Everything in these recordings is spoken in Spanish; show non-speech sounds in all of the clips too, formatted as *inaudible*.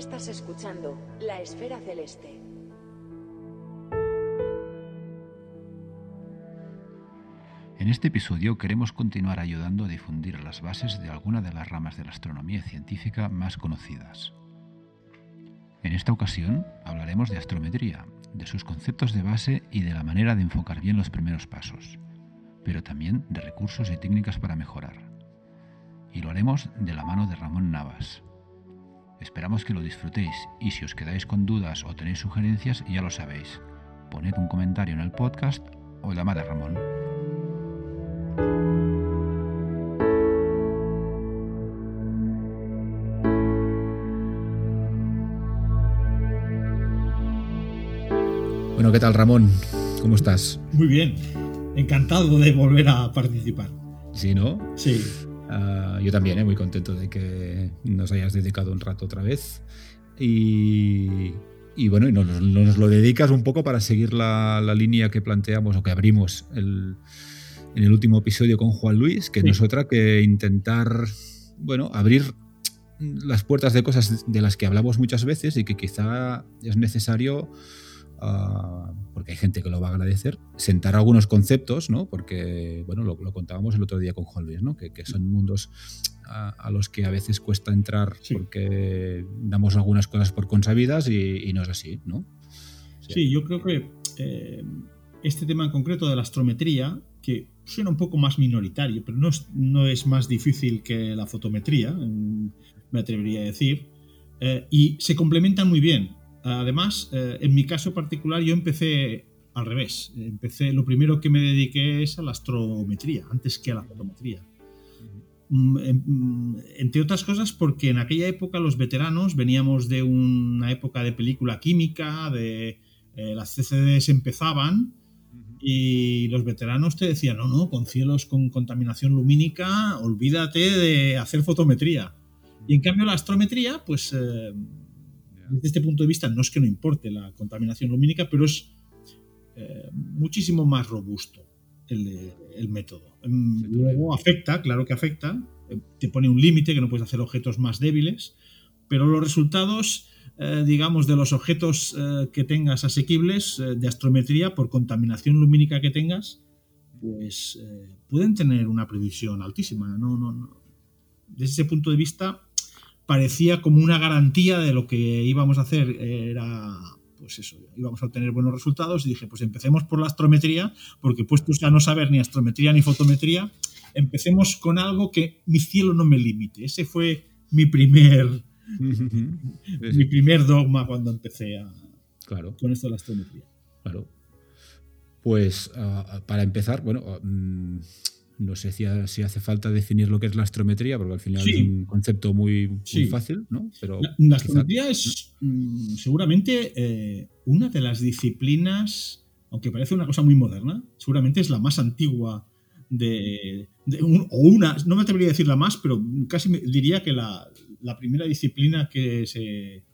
Estás escuchando La Esfera Celeste. En este episodio queremos continuar ayudando a difundir las bases de alguna de las ramas de la astronomía científica más conocidas. En esta ocasión hablaremos de astrometría, de sus conceptos de base y de la manera de enfocar bien los primeros pasos, pero también de recursos y técnicas para mejorar. Y lo haremos de la mano de Ramón Navas. Esperamos que lo disfrutéis y si os quedáis con dudas o tenéis sugerencias, ya lo sabéis. Poned un comentario en el podcast o llamad a Ramón. Bueno, ¿qué tal Ramón? ¿Cómo estás? Muy bien, encantado de volver a participar. Sí, ¿no? Sí. Uh, yo también, ¿eh? muy contento de que nos hayas dedicado un rato otra vez. Y, y bueno, y nos, nos, lo dedicas un poco para seguir la, la, línea que planteamos o que abrimos el, en el último episodio con Juan Luis, que sí. no es otra que intentar, bueno, abrir las puertas de cosas de las que hablamos muchas veces y que quizá es necesario Uh, porque hay gente que lo va a agradecer, sentar algunos conceptos, ¿no? Porque, bueno, lo, lo contábamos el otro día con Luis, ¿no? Que, que son mundos a, a, los que a veces cuesta entrar sí. porque damos algunas cosas por consabidas y, y, no es así, ¿no? Sí, sí yo creo que eh, este tema en concreto de la astrometría, que suena un poco más minoritario, pero no es, no es más difícil que la fotometría, me atrevería a decir, eh, y se complementan muy bien. Además, eh, en mi caso particular, yo empecé al revés. Empecé, lo primero que me dediqué es a la astrometría, antes que a la fotometría. Mm, em, entre otras cosas porque en aquella época los veteranos veníamos de una época de película química, de eh, las CCDs empezaban y los veteranos te decían, no, no, con cielos con contaminación lumínica, olvídate de hacer fotometría. Y en cambio la astrometría, pues... Eh, desde este punto de vista no es que no importe la contaminación lumínica, pero es eh, muchísimo más robusto el, el método. Sí, Luego afecta, claro que afecta, eh, te pone un límite que no puedes hacer objetos más débiles, pero los resultados, eh, digamos, de los objetos eh, que tengas asequibles de astrometría por contaminación lumínica que tengas, pues pueden tener una previsión altísima. No, no, no. Desde ese punto de vista, parecía como una garantía de lo que íbamos a hacer era pues eso, íbamos a obtener buenos resultados y dije, pues empecemos por la astrometría, porque puestos a no saber ni astrometría ni fotometría, empecemos con algo que mi cielo no me limite. Ese fue mi primer *laughs* mi primer dogma cuando empecé a, claro. con esto de la astrometría. Claro. Pues uh, para empezar, bueno, uh, no sé si, si, hace falta definir lo que es la astrometría, porque al final sí. es un concepto muy, muy sí. fácil, ¿no? Pero la, la astrometría es mm, seguramente eh, una de las disciplinas, aunque parece una cosa muy moderna, seguramente es la más antigua de, de un, o una, no me atrevería a decir la más, pero casi me, diría que la, la, primera disciplina que se,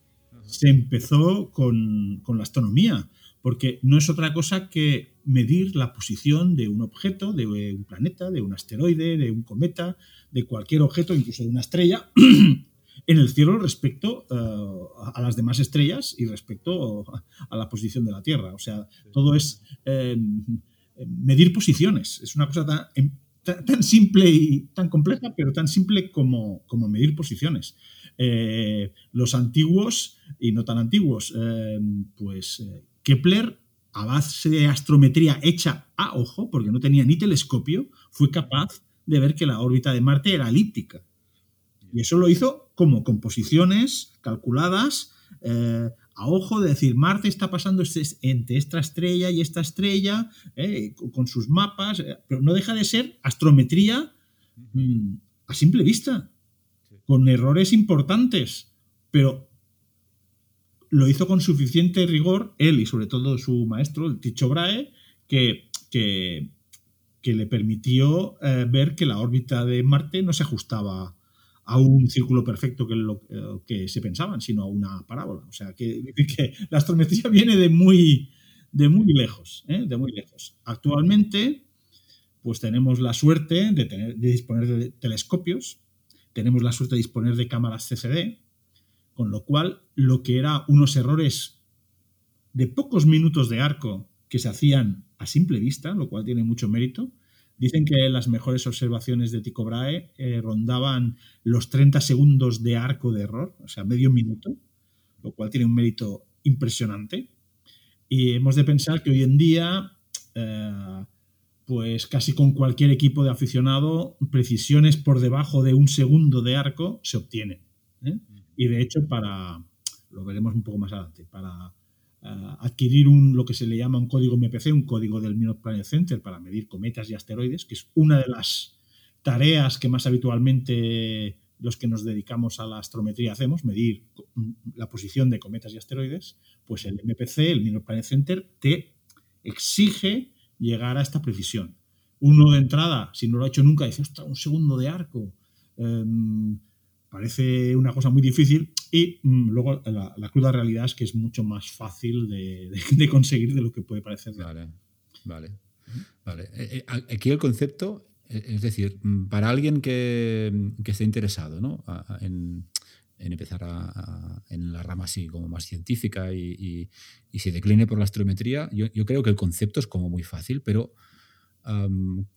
se empezó con, con la astronomía porque no es otra cosa que medir la posición de un objeto, de un planeta, de un asteroide, de un cometa, de cualquier objeto, incluso de una estrella, *clears throat* en el cielo respecto uh, a las demás estrellas y respecto a la posición de la Tierra. O sea, todo es eh, medir posiciones. Es una cosa tan, tan, tan, simple y tan compleja, pero tan simple como, como medir posiciones. Eh, los antiguos y no tan antiguos, eh, pues Kepler, a base de astrometría hecha a ojo, porque no tenía ni telescopio, fue capaz de ver que la órbita de Marte era elíptica. Y eso lo hizo como composiciones calculadas eh, a ojo, de decir, Marte está pasando este, entre esta estrella y esta estrella, eh, con sus mapas, eh, pero no deja de ser astrometría mmm, a simple vista, con errores importantes, pero lo hizo con suficiente rigor, él y sobre todo su maestro, el Ticho Brahe, que, que, le permitió eh, ver que la órbita de Marte no se ajustaba a un círculo perfecto que, lo, eh, que se pensaban, sino a una parábola. O sea, que, que *laughs* la astrometría viene de muy, de muy lejos, ¿eh? de muy lejos. Actualmente, pues tenemos la suerte de, tener, de disponer de telescopios, tenemos la suerte de disponer de cámaras CCD, Con lo cual, lo que era unos errores de pocos minutos de arco que se hacían a simple vista, lo cual tiene mucho mérito, Dicen que las mejores observaciones de Tycho Brahe eh, rondaban los 30 segundos de arco de error, o sea, medio minuto, lo cual tiene un mérito impresionante. Y hemos de pensar que hoy en día, eh, pues casi con cualquier equipo de aficionado, precisiones por debajo de un segundo de arco se obtienen. ¿eh? Y de hecho, para, lo veremos un poco más adelante, para adquirir un, lo que se le llama un código MPC, un código del Minot Planet Center para medir cometas y asteroides, que es una de las tareas que más habitualmente los que nos dedicamos a la astrometría hacemos, medir la posición de cometas y asteroides, pues el MPC, el Minor Planet Center, te exige llegar a esta precisión. Uno de entrada, si no lo ha hecho nunca, dice, un segundo de arco. Em, parece una cosa muy difícil y mm, luego la, cruda realidad es que es mucho más fácil de, *laughs* conseguir de lo que puede parecer. Vale, vale. Eh, eh, aquí el concepto, eh, es decir, mm, para alguien que, esté interesado ¿no? en, empezar en la rama así como más científica y, se decline por la astrometría, yo, creo que el concepto es como muy fácil, pero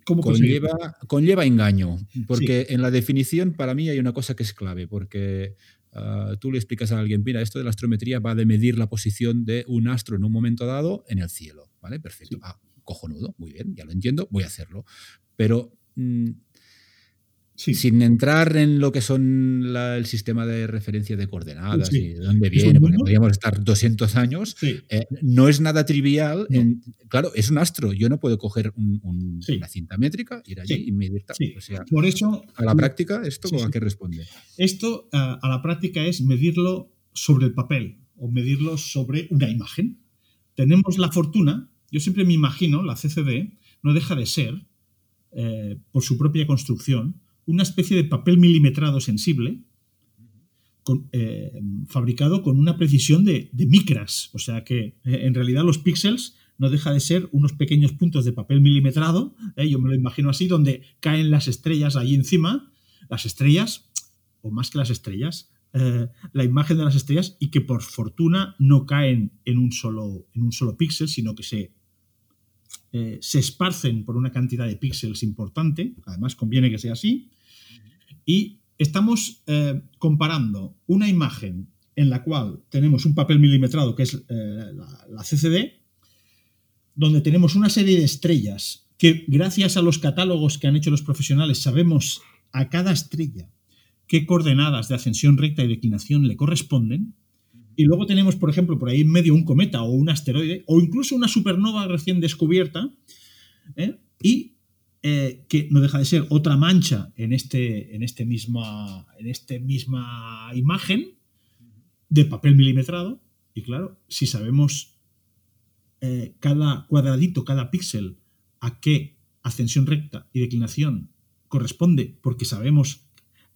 conlleva, conlleva, engaño, porque en la definición para mí hay una cosa que es clave, porque ah, tú le explicas a alguien, mira, esto de la astrometría va de medir la posición de un astro en un momento dado en el cielo, ¿vale? Perfecto. Ah, cojonudo, muy bien, ya lo entiendo, voy a hacerlo. Pero mm, sin entrar en lo que son el sistema de referencia de coordenadas y de dónde viene, porque podríamos estar 200 años, eh, no es nada trivial. claro, es un astro. Yo no puedo coger una cinta métrica, ir allí y medir. O sea, Por eso, a la práctica, ¿esto a qué responde? Esto a la práctica es medirlo sobre el papel o medirlo sobre una imagen. Tenemos la fortuna, yo siempre me imagino, la CCD no deja de ser, eh, por su propia construcción, una especie de papel milimetrado sensible eh, fabricado con una precisión de, micras. O sea que eh, en realidad los píxeles no deja de ser unos pequeños puntos de papel milimetrado, eh, yo me lo imagino así, donde caen las estrellas ahí encima, las estrellas, o más que las estrellas, la imagen de las estrellas y que por fortuna no caen en un solo, en un solo píxel, sino que se se esparcen por una cantidad de píxeles importante, además conviene que sea así, y estamos eh, comparando una imagen en la cual tenemos un papel milimetrado, que es eh, la, CCD, donde tenemos una serie de estrellas que gracias a los catálogos que han hecho los profesionales sabemos a cada estrella qué coordenadas de ascensión recta y declinación le corresponden. Y luego tenemos, por ejemplo, por ahí en medio un cometa o un asteroide o incluso una supernova recién descubierta. ¿eh? Y eh, que no deja de ser otra mancha en, este, en, este misma, en este misma imagen de papel milimetrado. Y claro, si sabemos eh, cada cuadradito, cada píxel, a qué ascensión recta y declinación corresponde, porque sabemos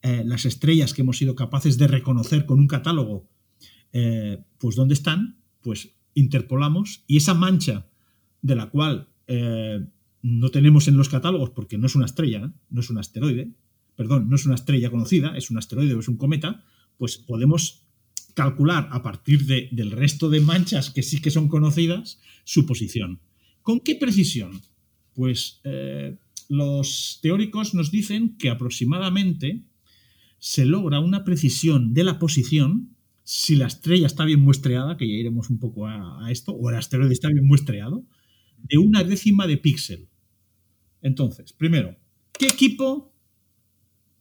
eh, las estrellas que hemos sido capaces de reconocer con un catálogo, pues dónde están, pues interpolamos y esa mancha de la cual no tenemos en los catálogos porque no es una estrella, no es un asteroide, perdón, no es una estrella conocida, es un asteroide o es un cometa, pues podemos calcular a partir del resto de manchas que sí que son conocidas su posición. ¿Con qué precisión? Pues eh, los teóricos nos dicen que aproximadamente se logra una precisión de la posición si la estrella está bien muestreada, que ya iremos un poco a, a esto, o el asteroide está bien muestreado, de una décima de píxel. Entonces, primero, ¿qué equipo?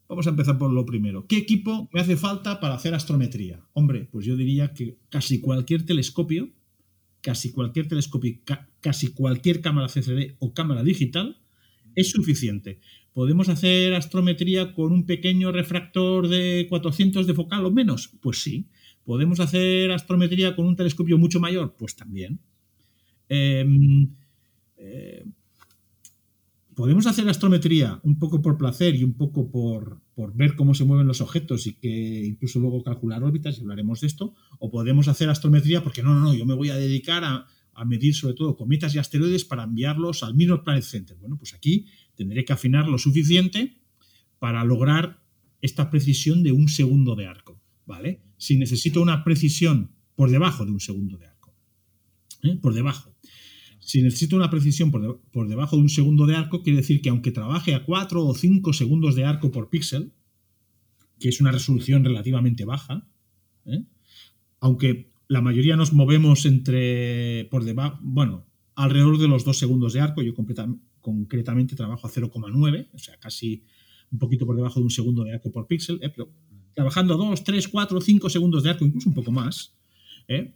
Vamos a empezar por lo primero. ¿Qué equipo me hace falta para hacer astrometría? Hombre, pues yo diría que casi cualquier telescopio, casi cualquier telescopio, casi cualquier cámara CCD o cámara digital es suficiente. ¿Podemos hacer astrometría con un pequeño refractor de 400 de focal o menos? Pues sí. ¿Podemos hacer astrometría con un telescopio mucho mayor? Pues también. Em, eh, podemos hacer astrometría un poco por placer y un poco por, ver cómo se mueven los objetos y que incluso luego calcular órbitas, y hablaremos de esto, o podemos hacer astrometría porque no, no, no, yo me voy a dedicar a, medir sobre todo cometas y asteroides para enviarlos al Minor Planet Center. Bueno, pues aquí tendré que afinar lo suficiente para lograr esta precisión de un segundo de arco. ¿vale? Si necesito una precisión por debajo de un segundo de arco, ¿eh? por debajo. Si necesito una precisión por, por, debajo de un segundo de arco, quiere decir que aunque trabaje a 4 o 5 segundos de arco por píxel, que es una resolución relativamente baja, ¿eh? aunque la mayoría nos movemos entre, por debajo, bueno, alrededor de los 2 segundos de arco, yo concretamente trabajo a 0,9, o sea, casi un poquito por debajo de un segundo de arco por píxel, ¿eh? pero trabajando a 2, 3, 4, 5 segundos de arco, incluso un poco más, ¿eh?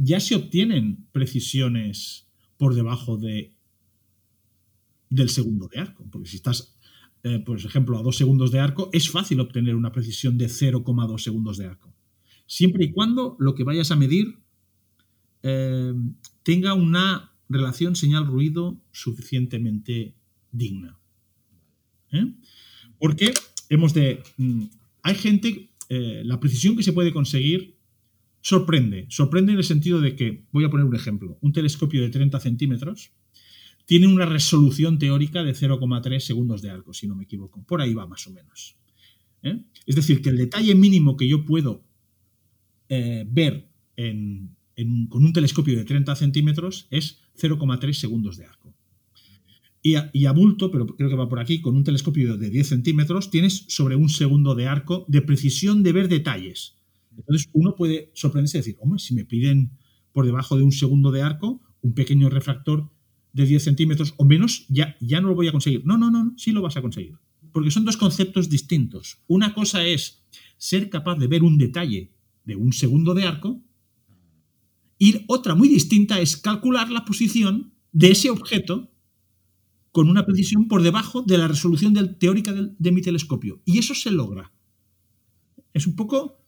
Eh, ya se obtienen precisiones por debajo de, del segundo de arco. Porque si estás, por ejemplo, a 2 segundos de arco, es fácil obtener una precisión de 0,2 segundos de arco. Siempre y cuando lo que vayas a medir tenga una relación señal-ruido suficientemente digna. ¿eh? Porque hemos de... Mm, hay gente, eh, la precisión que se puede conseguir sorprende. Sorprende en el sentido de que, voy a poner un ejemplo, un telescopio de 30 centímetros tiene una resolución teórica de 0,3 segundos de arco, si no me equivoco. Por ahí va más o menos. ¿eh? Es decir, que el detalle mínimo que yo puedo ver con un telescopio de 30 centímetros es 0,3 segundos de arco. Y a, bulto, pero creo que va por aquí, con un telescopio de 10 centímetros, tienes sobre un segundo de arco de precisión de ver detalles. Entonces uno puede sorprenderse y decir, hombre, si me piden por debajo de un segundo de arco, un pequeño refractor de 10 centímetros o menos, ya, ya no lo voy a conseguir. No, no, no, sí lo vas a conseguir. Porque son dos conceptos distintos. Una cosa es ser capaz de ver un detalle de un segundo de arco y otra muy distinta es calcular la posición de ese objeto con una precisión por debajo de la resolución teórica de, mi telescopio. Y eso se logra. Es un poco...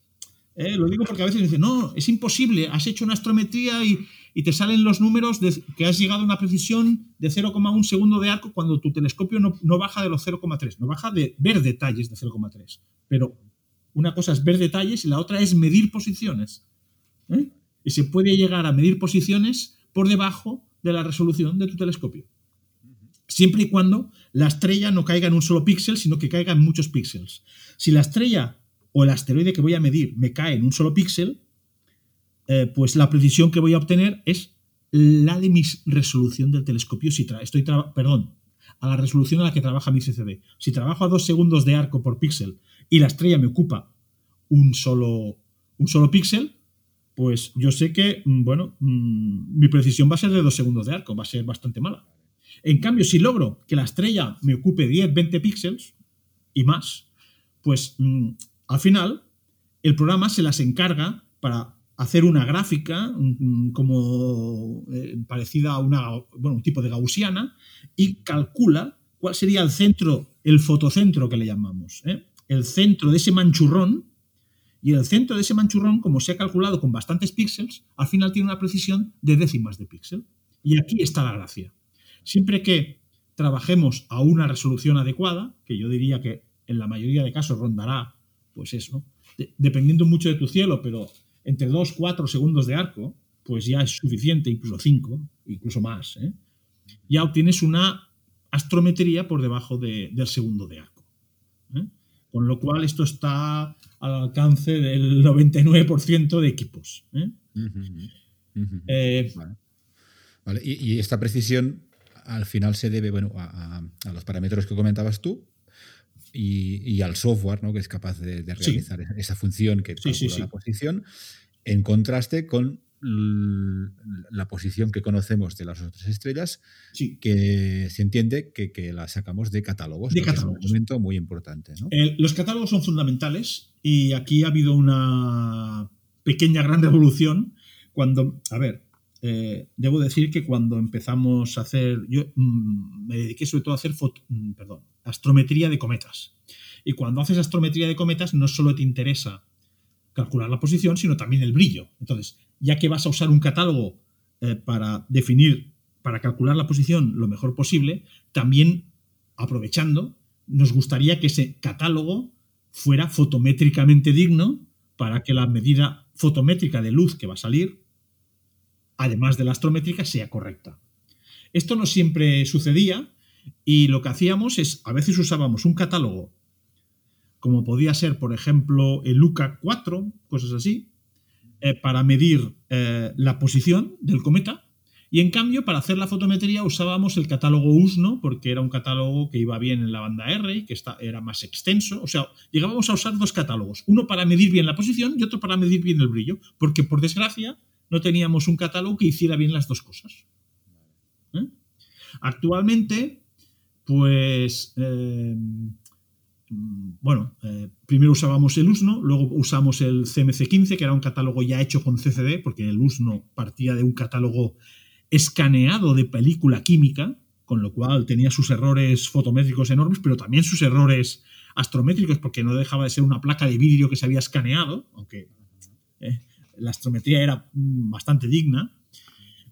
Eh, lo digo porque a veces dicen, no, es imposible, has hecho una astrometría y, te salen los números que has llegado a una precisión de 0,1 segundo de arco cuando tu telescopio no, baja de los 0,3, no baja de ver detalles de 0,3. Pero una cosa es ver detalles y la otra es medir posiciones. ¿eh? Y se puede llegar a medir posiciones por debajo de la resolución de tu telescopio siempre y cuando la estrella no caiga en un solo píxel, sino que caiga en muchos píxeles. Si la estrella o el asteroide que voy a medir me cae en un solo píxel, eh, pues la precisión que voy a obtener es la de mi resolución del telescopio. Si estoy perdón, a la resolución a la que trabaja mi CCD. Si trabajo a dos segundos de arco por píxel y la estrella me ocupa un solo, un solo píxel, pues yo sé que, mm, bueno, mm, mi precisión va a ser de dos segundos de arco, va a ser bastante mala. En cambio, si logro que la estrella me ocupe 10, 20 píxeles y más, pues mm, al final el programa se las encarga para hacer una gráfica mm, como eh, parecida a una, bueno, un tipo de gaussiana y calcula cuál sería el centro, el fotocentro que le llamamos, ¿eh? el centro de ese manchurrón. Y el centro de ese manchurrón, como se ha calculado con bastantes píxeles, al final tiene una precisión de décimas de píxel. Y aquí está la gracia. Siempre que trabajemos a una resolución adecuada, que yo diría que en la mayoría de casos rondará, pues eso, dependiendo mucho de tu cielo, pero entre 2, 4 segundos de arco, pues ya es suficiente, incluso 5, incluso más, ¿eh? ya obtienes una astrometría por debajo del segundo de arco. ¿eh? Con lo cual esto está al alcance del 99% de equipos. ¿eh? Vale. Y, y, esta precisión al final se debe bueno, a, los parámetros que comentabas tú y, al software ¿no? que es capaz de, realizar esa función que calcula la posición, en contraste con la posición que conocemos de las otras estrellas, que se entiende que, la sacamos de catálogos. De Es un elemento muy importante. los catálogos son fundamentales y aquí ha habido una pequeña gran revolución cuando, a ver, eh, debo decir que cuando empezamos a hacer, yo mm, me dediqué sobre todo a hacer mm, perdón, astrometría de cometas. Y cuando haces astrometría de cometas no solo te interesa calcular la posición, sino también el brillo. Entonces, ya que vas a usar un catálogo eh, para definir, para calcular la posición lo mejor posible, también aprovechando, nos gustaría que ese catálogo fuera fotométricamente digno para que la medida fotométrica de luz que va a salir además de la astrométrica, sea correcta. Esto no siempre sucedía y lo que hacíamos es, a veces usábamos un catálogo como podía ser, por ejemplo, el Luca 4, cosas así, eh, para medir eh, la posición del cometa. Y en cambio, para hacer la fotometría usábamos el catálogo USNO, porque era un catálogo que iba bien en la banda R y que era más extenso. O sea, llegábamos a usar dos catálogos, uno para medir bien la posición y otro para medir bien el brillo, porque por desgracia no teníamos un catálogo que hiciera bien las dos cosas. ¿Eh? Actualmente, pues Mm, bueno, eh, primero usábamos el USNO, luego usamos el CMC15, que era un catálogo ya hecho con CCD, porque el USNO partía de un catálogo escaneado de película química, con lo cual tenía sus errores fotométricos enormes, pero también sus errores astrométricos, porque no dejaba de ser una placa de vidrio que se había escaneado, aunque eh, la astrometría era mm, bastante digna.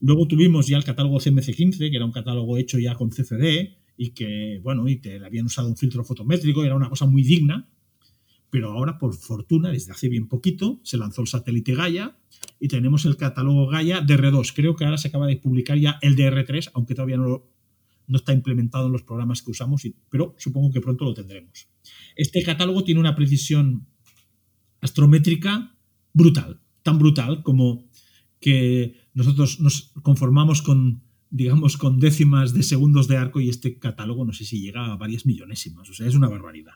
Luego tuvimos ya el catálogo CMC15, que era un catálogo hecho ya con CCD, y que, bueno, y que habían usado un filtro fotométrico, era una cosa muy digna, pero ahora, por fortuna, desde hace bien poquito, se lanzó el satélite Gaia y tenemos el catálogo Gaia DR2. Creo que ahora se acaba de publicar ya el DR3, aunque todavía no, no está implementado en los programas que usamos, pero supongo que pronto lo tendremos. Este catálogo tiene una precisión astrométrica brutal, tan brutal como que nosotros nos conformamos con digamos, con décimas de segundos de arco y este catálogo no sé si llega a varias millonésimas. O sea, es una barbaridad.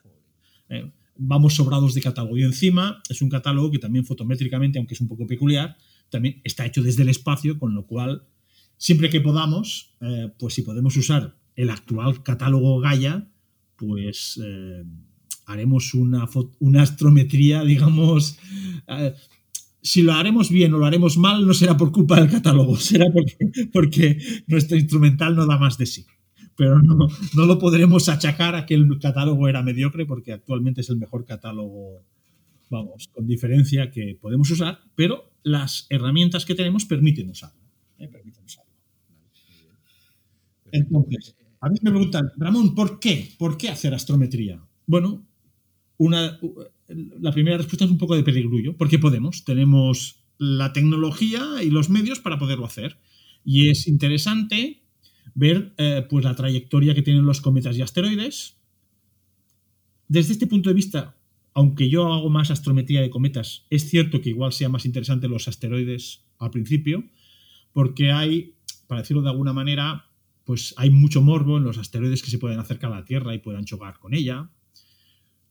Eh, vamos sobrados de catálogo. Y encima es un catálogo que también fotométricamente, aunque es un poco peculiar, también está hecho desde el espacio, con lo cual, siempre que podamos, eh, pues si podemos usar el actual catálogo Gaia, pues eh, haremos una, una astrometría, *laughs* digamos, si lo haremos bien o lo haremos mal, no será por culpa del catálogo, *laughs* será porque, nuestro instrumental no da más de sí. Pero no, no lo podremos achacar a que el catálogo era mediocre, porque actualmente es el mejor catálogo, vamos, con diferencia que podemos usar, pero las herramientas que tenemos permiten usarlo. ¿eh? Permiten usarlo. Entonces, a mí me preguntan, Ramón, ¿por qué? ¿Por qué hacer astrometría? Bueno, una, la primera respuesta es un poco de perogrullo, porque podemos, tenemos la tecnología y los medios para poderlo hacer. Y es interesante ver eh, pues la trayectoria que tienen los cometas y asteroides. Desde este punto de vista, aunque yo hago más astrometría de cometas, es cierto que igual sea más interesante los asteroides al principio, porque hay, para decirlo de alguna manera, pues hay mucho morbo en los asteroides que se pueden acercar a la Tierra y puedan chocar con ella.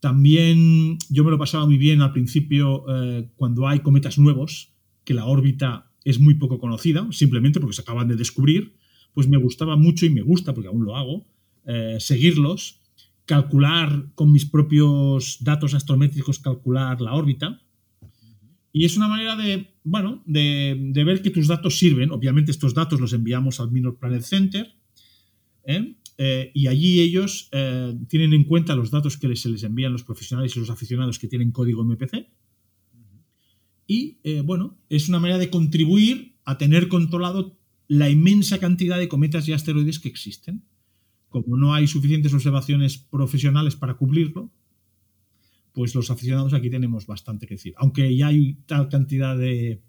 También yo me lo pasaba muy bien al principio eh, cuando hay cometas nuevos, que la órbita es muy poco conocida, simplemente porque se acaban de descubrir, pues me gustaba mucho y me gusta, porque aún lo hago, eh, seguirlos, calcular con mis propios datos astrométricos, calcular la órbita. Y es una manera de, bueno, de, ver que tus datos sirven. Obviamente estos datos los enviamos al Minor Planet Center. ¿eh? Eh, y allí ellos eh, tienen en cuenta los datos que se les envían los profesionales y los aficionados que tienen código MPC. Y eh, bueno, es una manera de contribuir a tener controlado la inmensa cantidad de cometas y asteroides que existen. Como no hay suficientes observaciones profesionales para cubrirlo, pues los aficionados aquí tenemos bastante que decir. Aunque ya hay tal cantidad de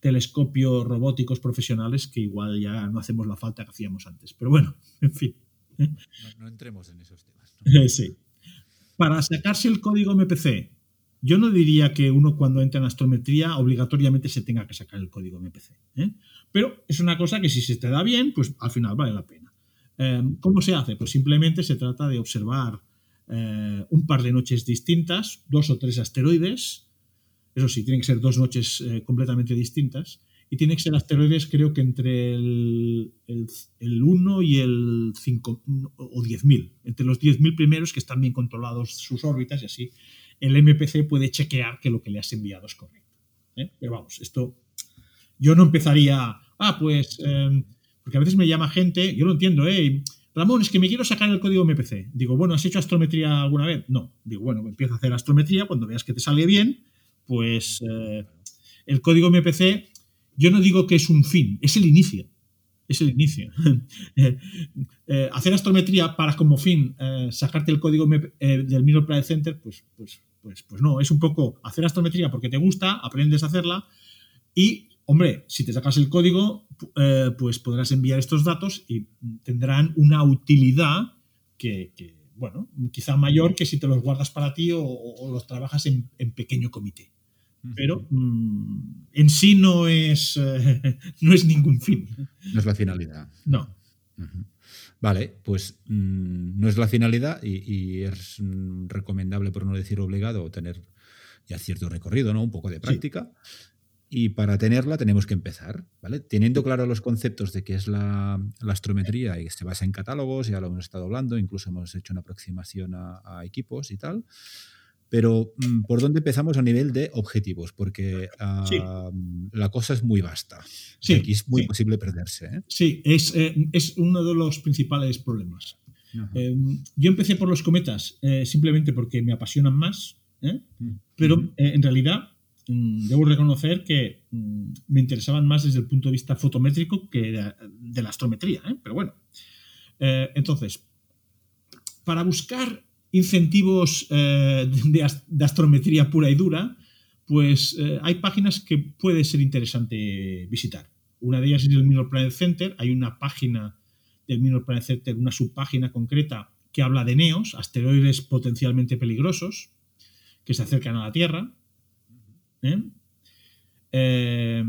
telescopios robóticos profesionales que igual ya no hacemos la falta que hacíamos antes. Pero bueno, en fin. No, entremos en esos temas. *laughs* Sí. Para sacarse el código MPC, yo no diría que uno cuando entra en astrometría obligatoriamente se tenga que sacar el código MPC. ¿eh? Pero es una cosa que si se te da bien, pues al final vale la pena. Eh, ¿Cómo se hace? Pues simplemente se trata de observar eh, un par de noches distintas, dos o tres asteroides. Eso sí, tienen que ser dos noches completamente distintas y tiene que ser asteroides creo que entre el, el, 1 y el 5 o 10.000, entre los 10.000 primeros que están bien controlados sus órbitas y así el MPC puede chequear que lo que le has enviado es correcto. ¿eh? Pero vamos, esto yo no empezaría, ah, pues, em, porque a veces me llama gente, yo lo entiendo, ¿eh? Ramón, es que me quiero sacar el código MPC. Digo, bueno, ¿has hecho astrometría alguna vez? No. Digo, bueno, empieza a hacer astrometría, cuando veas que te sale bien, pues eh, el código MPC yo no digo que es un fin, es el inicio. Es el inicio. *laughs* Eh, eh, hacer astrometría para como fin eh, sacarte el código del Minor Planet Center, pues, pues, pues, pues no, es un poco hacer astrometría porque te gusta, aprendes a hacerla y, hombre, si te sacas el código, pues podrás enviar estos datos y tendrán una utilidad que, bueno, quizá mayor que si te los guardas para ti o, los trabajas en, pequeño comité. Pero mm, en sí no es, eh, *laughs* no es ningún fin. No es la finalidad. No. Vale, pues mm, no es la finalidad y, es mm, recomendable, por no decir obligado, tener ya cierto recorrido, ¿no? Un poco de práctica. Y para tenerla tenemos que empezar, ¿vale? Teniendo claro los conceptos de qué es la, astrometría y que se basa en catálogos, ya lo hemos estado hablando, incluso hemos hecho una aproximación a, equipos y tal. Pero, mm, ¿por dónde empezamos a nivel de objetivos? Porque la cosa es muy vasta. Sí, aquí es muy posible perderse. ¿eh? Sí, es, eh, es, uno de los principales problemas. Em, yo empecé por los cometas eh, simplemente porque me apasionan más, mm. pero en realidad Mm, debo reconocer que me interesaban más desde el punto de vista fotométrico que de, la astrometría, ¿eh? pero bueno. Eh, entonces, para buscar incentivos eh, de, astrometría pura y dura, pues hay páginas que puede ser interesante visitar. Una de ellas es el Minor Planet Center. Hay una página del Minor Planet Center, una subpágina concreta que habla de NEOS, asteroides potencialmente peligrosos que se acercan a la Tierra. ¿eh? Eh,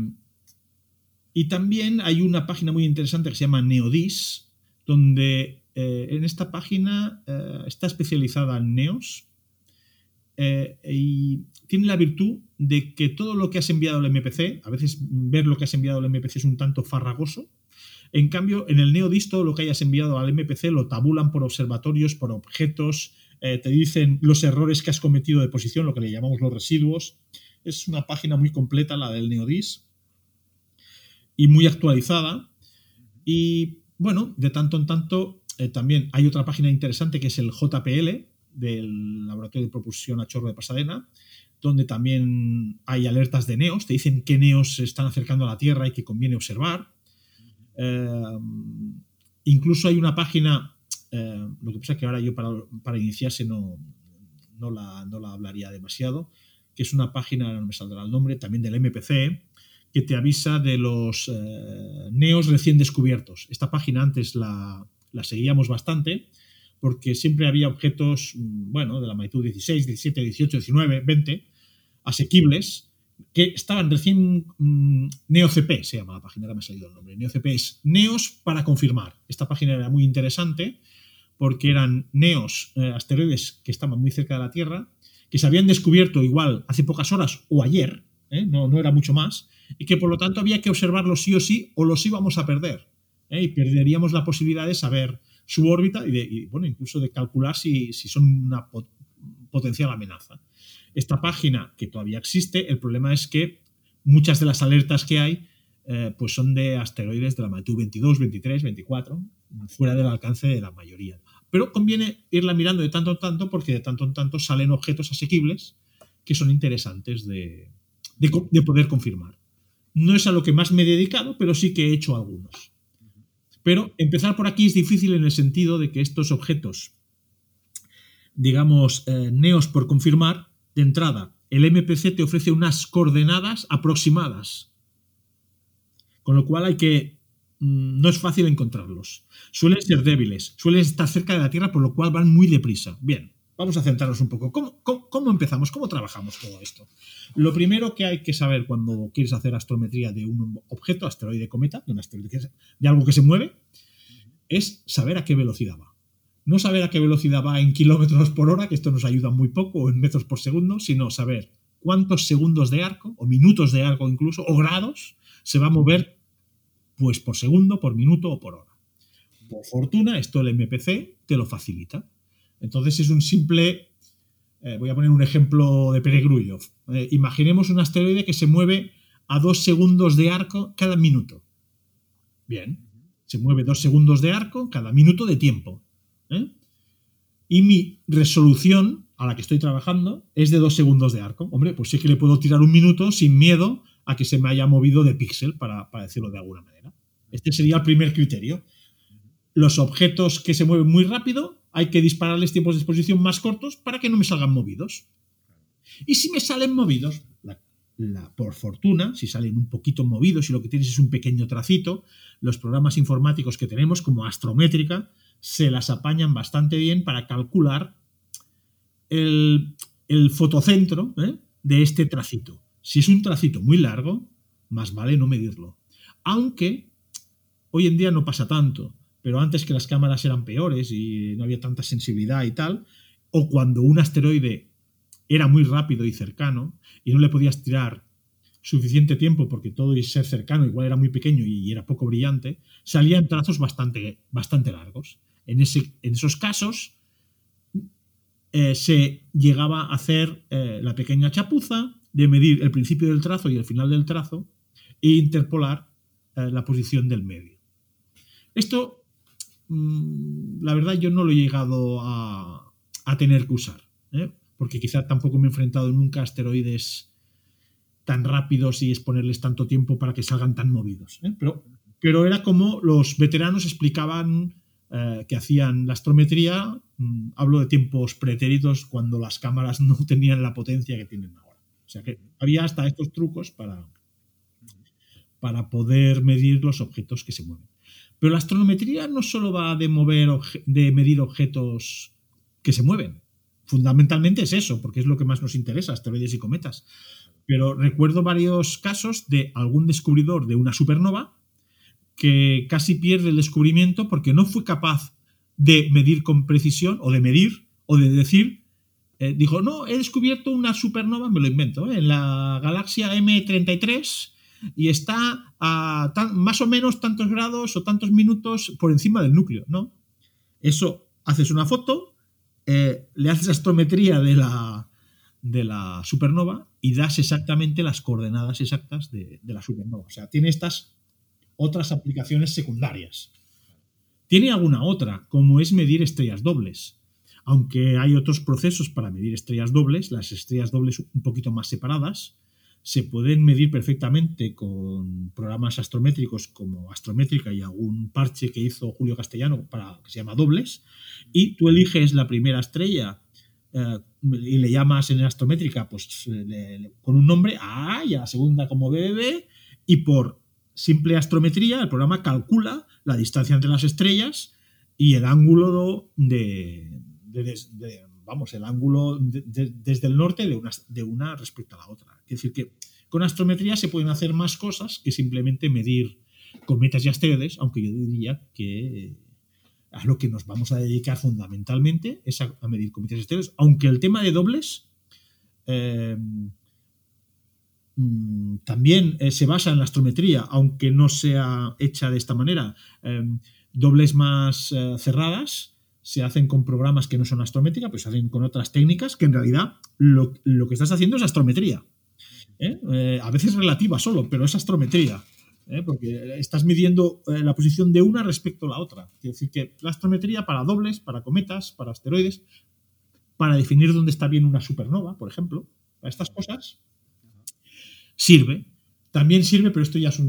y también hay una página muy interesante que se llama Neodis, donde eh, en esta página está especializada en Neos y tiene la virtud de que todo lo que has enviado al MPC, a veces ver lo que has enviado al MPC es un tanto farragoso, en cambio, en el Neodis todo lo que hayas enviado al MPC lo tabulan por observatorios, por objetos, te dicen los errores que has cometido de posición, lo que le llamamos los residuos, es una página muy completa, la del Neodis, y muy actualizada. Y bueno, de tanto en tanto, eh, también hay otra página interesante que es el JPL, del Laboratorio de Propulsión a Chorro de Pasadena, donde también hay alertas de neos, te dicen qué neos se están acercando a la Tierra y que conviene observar. Eh, incluso hay una página, eh, lo que pasa es que ahora yo para, iniciarse no, no, la, no la hablaría demasiado, que es una página, no me saldrá el nombre, también del MPC, que te avisa de los neos recién descubiertos. Esta página antes la, seguíamos bastante porque siempre había objetos, mm, bueno, de la magnitud 16, 17, 18, 19, 20, asequibles, que estaban recién... Mm, NeoCP se llama la página, ahora me ha salido el nombre. NeoCP es Neos para confirmar. Esta página era muy interesante porque eran neos, eh, asteroides que estaban muy cerca de la Tierra, que se habían descubierto igual hace pocas horas o ayer, ¿eh? no, no, era mucho más, y que por lo tanto había que observarlos sí o sí o los íbamos a perder. ¿Eh? Y perderíamos la posibilidad de saber su órbita y, de, bueno, incluso de calcular si, son una potencial amenaza. Esta página, que todavía existe, el problema es que muchas de las alertas que hay eh, pues son de asteroides de la magnitud 22, 23, 24, fuera del alcance de la mayoría. Pero conviene irla mirando de tanto en tanto porque de tanto en tanto salen objetos asequibles que son interesantes de, poder confirmar. No es a lo que más me he dedicado, pero sí que he hecho algunos. Pero empezar por aquí es difícil en el sentido de que estos objetos, digamos, eh, neos por confirmar, de entrada, el MPC te ofrece unas coordenadas aproximadas. Con lo cual hay que Mm, no es fácil encontrarlos. Suelen ser débiles, suelen estar cerca de la Tierra, por lo cual van muy deprisa. Bien, vamos a centrarnos un poco. ¿Cómo, empezamos? ¿Cómo trabajamos todo esto? Lo primero que hay que saber cuando quieres hacer astrometría de un objeto, asteroide, cometa, de, un asteroide, de algo que se mueve, es saber a qué velocidad va. No saber a qué velocidad va en kilómetros por hora, que esto nos ayuda muy poco, o en metros por segundo, sino saber cuántos segundos de arco, o minutos de arco incluso, o grados, se va a mover pues por segundo, por minuto o por hora. Por fortuna, esto el MPC te lo facilita. Entonces es un simple, eh, voy a poner un ejemplo de Peregrullo. Eh, imaginemos un asteroide que se mueve a dos segundos de arco cada minuto. Bien, se mueve dos segundos de arco cada minuto de tiempo. ¿eh? Y mi resolución a la que estoy trabajando es de dos segundos de arco. Hombre, pues sí que le puedo tirar un minuto sin miedo a que se me haya movido de píxel, para, decirlo de alguna manera. Este sería el primer criterio. Los objetos que se mueven muy rápido hay que dispararles tiempos de exposición más cortos para que no me salgan movidos. Y si me salen movidos, por fortuna, si salen un poquito movidos y lo que tienes es un pequeño tracito, los programas informáticos que tenemos, como Astrométrica, se las apañan bastante bien para calcular el, fotocentro ¿eh? de este tracito. Si es un tracito muy largo, más vale no medirlo. Aunque hoy en día no pasa tanto, pero antes que las cámaras eran peores y no había tanta sensibilidad y tal, o cuando un asteroide era muy rápido y cercano y no le podías tirar suficiente tiempo porque todo y ser cercano igual era muy pequeño y era poco brillante, salían trazos bastante, bastante largos. En, ese, en esos casos eh, se llegaba a hacer eh, la pequeña chapuza de medir el principio del trazo y el final del trazo e interpolar eh, la posición del medio. Esto, la verdad, yo no lo he llegado a, a tener que usar, porque quizá tampoco me he enfrentado nunca a asteroides tan rápidos y exponerles tanto tiempo para que salgan tan movidos. ¿eh? Pero, pero era como los veteranos explicaban eh, que hacían la astrometría, mm, hablo de tiempos pretéritos cuando las cámaras no *laughs* tenían la potencia que tienen ahora. O sea que había hasta estos trucos para, para poder medir los objetos que se mueven. Pero la astrometría no solo va de, mover de medir objetos que se mueven. Fundamentalmente es eso, porque es lo que más nos interesa, asteroides y cometas pero recuerdo varios casos de algún descubridor de una supernova que casi pierde el descubrimiento porque no fue capaz de medir con precisión o de medir o de decir, eh, dijo, no, he descubierto una supernova, me lo invento, ¿eh? en la galaxia M33 y está a más o menos tantos grados o tantos minutos por encima del núcleo, ¿no? Eso, haces una foto, eh, le haces astrometría de la, de la supernova y das exactamente las coordenadas exactas de, la supernova. O sea, tiene estas otras aplicaciones secundarias. Tiene alguna otra, como es medir estrellas dobles. Aunque hay otros procesos para medir estrellas dobles, las estrellas dobles un poquito más separadas, se pueden medir perfectamente con programas astrométricos como Astrométrica y algún parche que hizo Julio Castellano para que se llama dobles, y tú eliges la primera estrella eh, y le llamas en astrométrica pues con un nombre A y a la segunda como BBB y por simple astrometría el programa calcula la distancia entre las estrellas y el ángulo de, vamos el ángulo desde el norte de una, respecto a la otra es decir que con astrometría se pueden hacer más cosas que simplemente medir cometas y asteroides aunque yo diría que a lo que nos vamos a dedicar fundamentalmente es a, medir cometas estéreos, aunque el tema de dobles eh, mm, también eh, se basa en la astrometría, aunque no sea hecha de esta manera. Eh, dobles más cerradas se hacen con programas que no son astrométrica, pues se hacen con otras técnicas que en realidad lo, que estás haciendo es astrometría. a veces relativa solo, pero es astrometría. ¿eh? porque estás midiendo eh, la posición de una respecto a la otra. Es decir, que la astrometría para dobles, para cometas, para asteroides, para definir dónde está bien una supernova, por ejemplo, para estas cosas, sirve. También sirve, pero esto ya es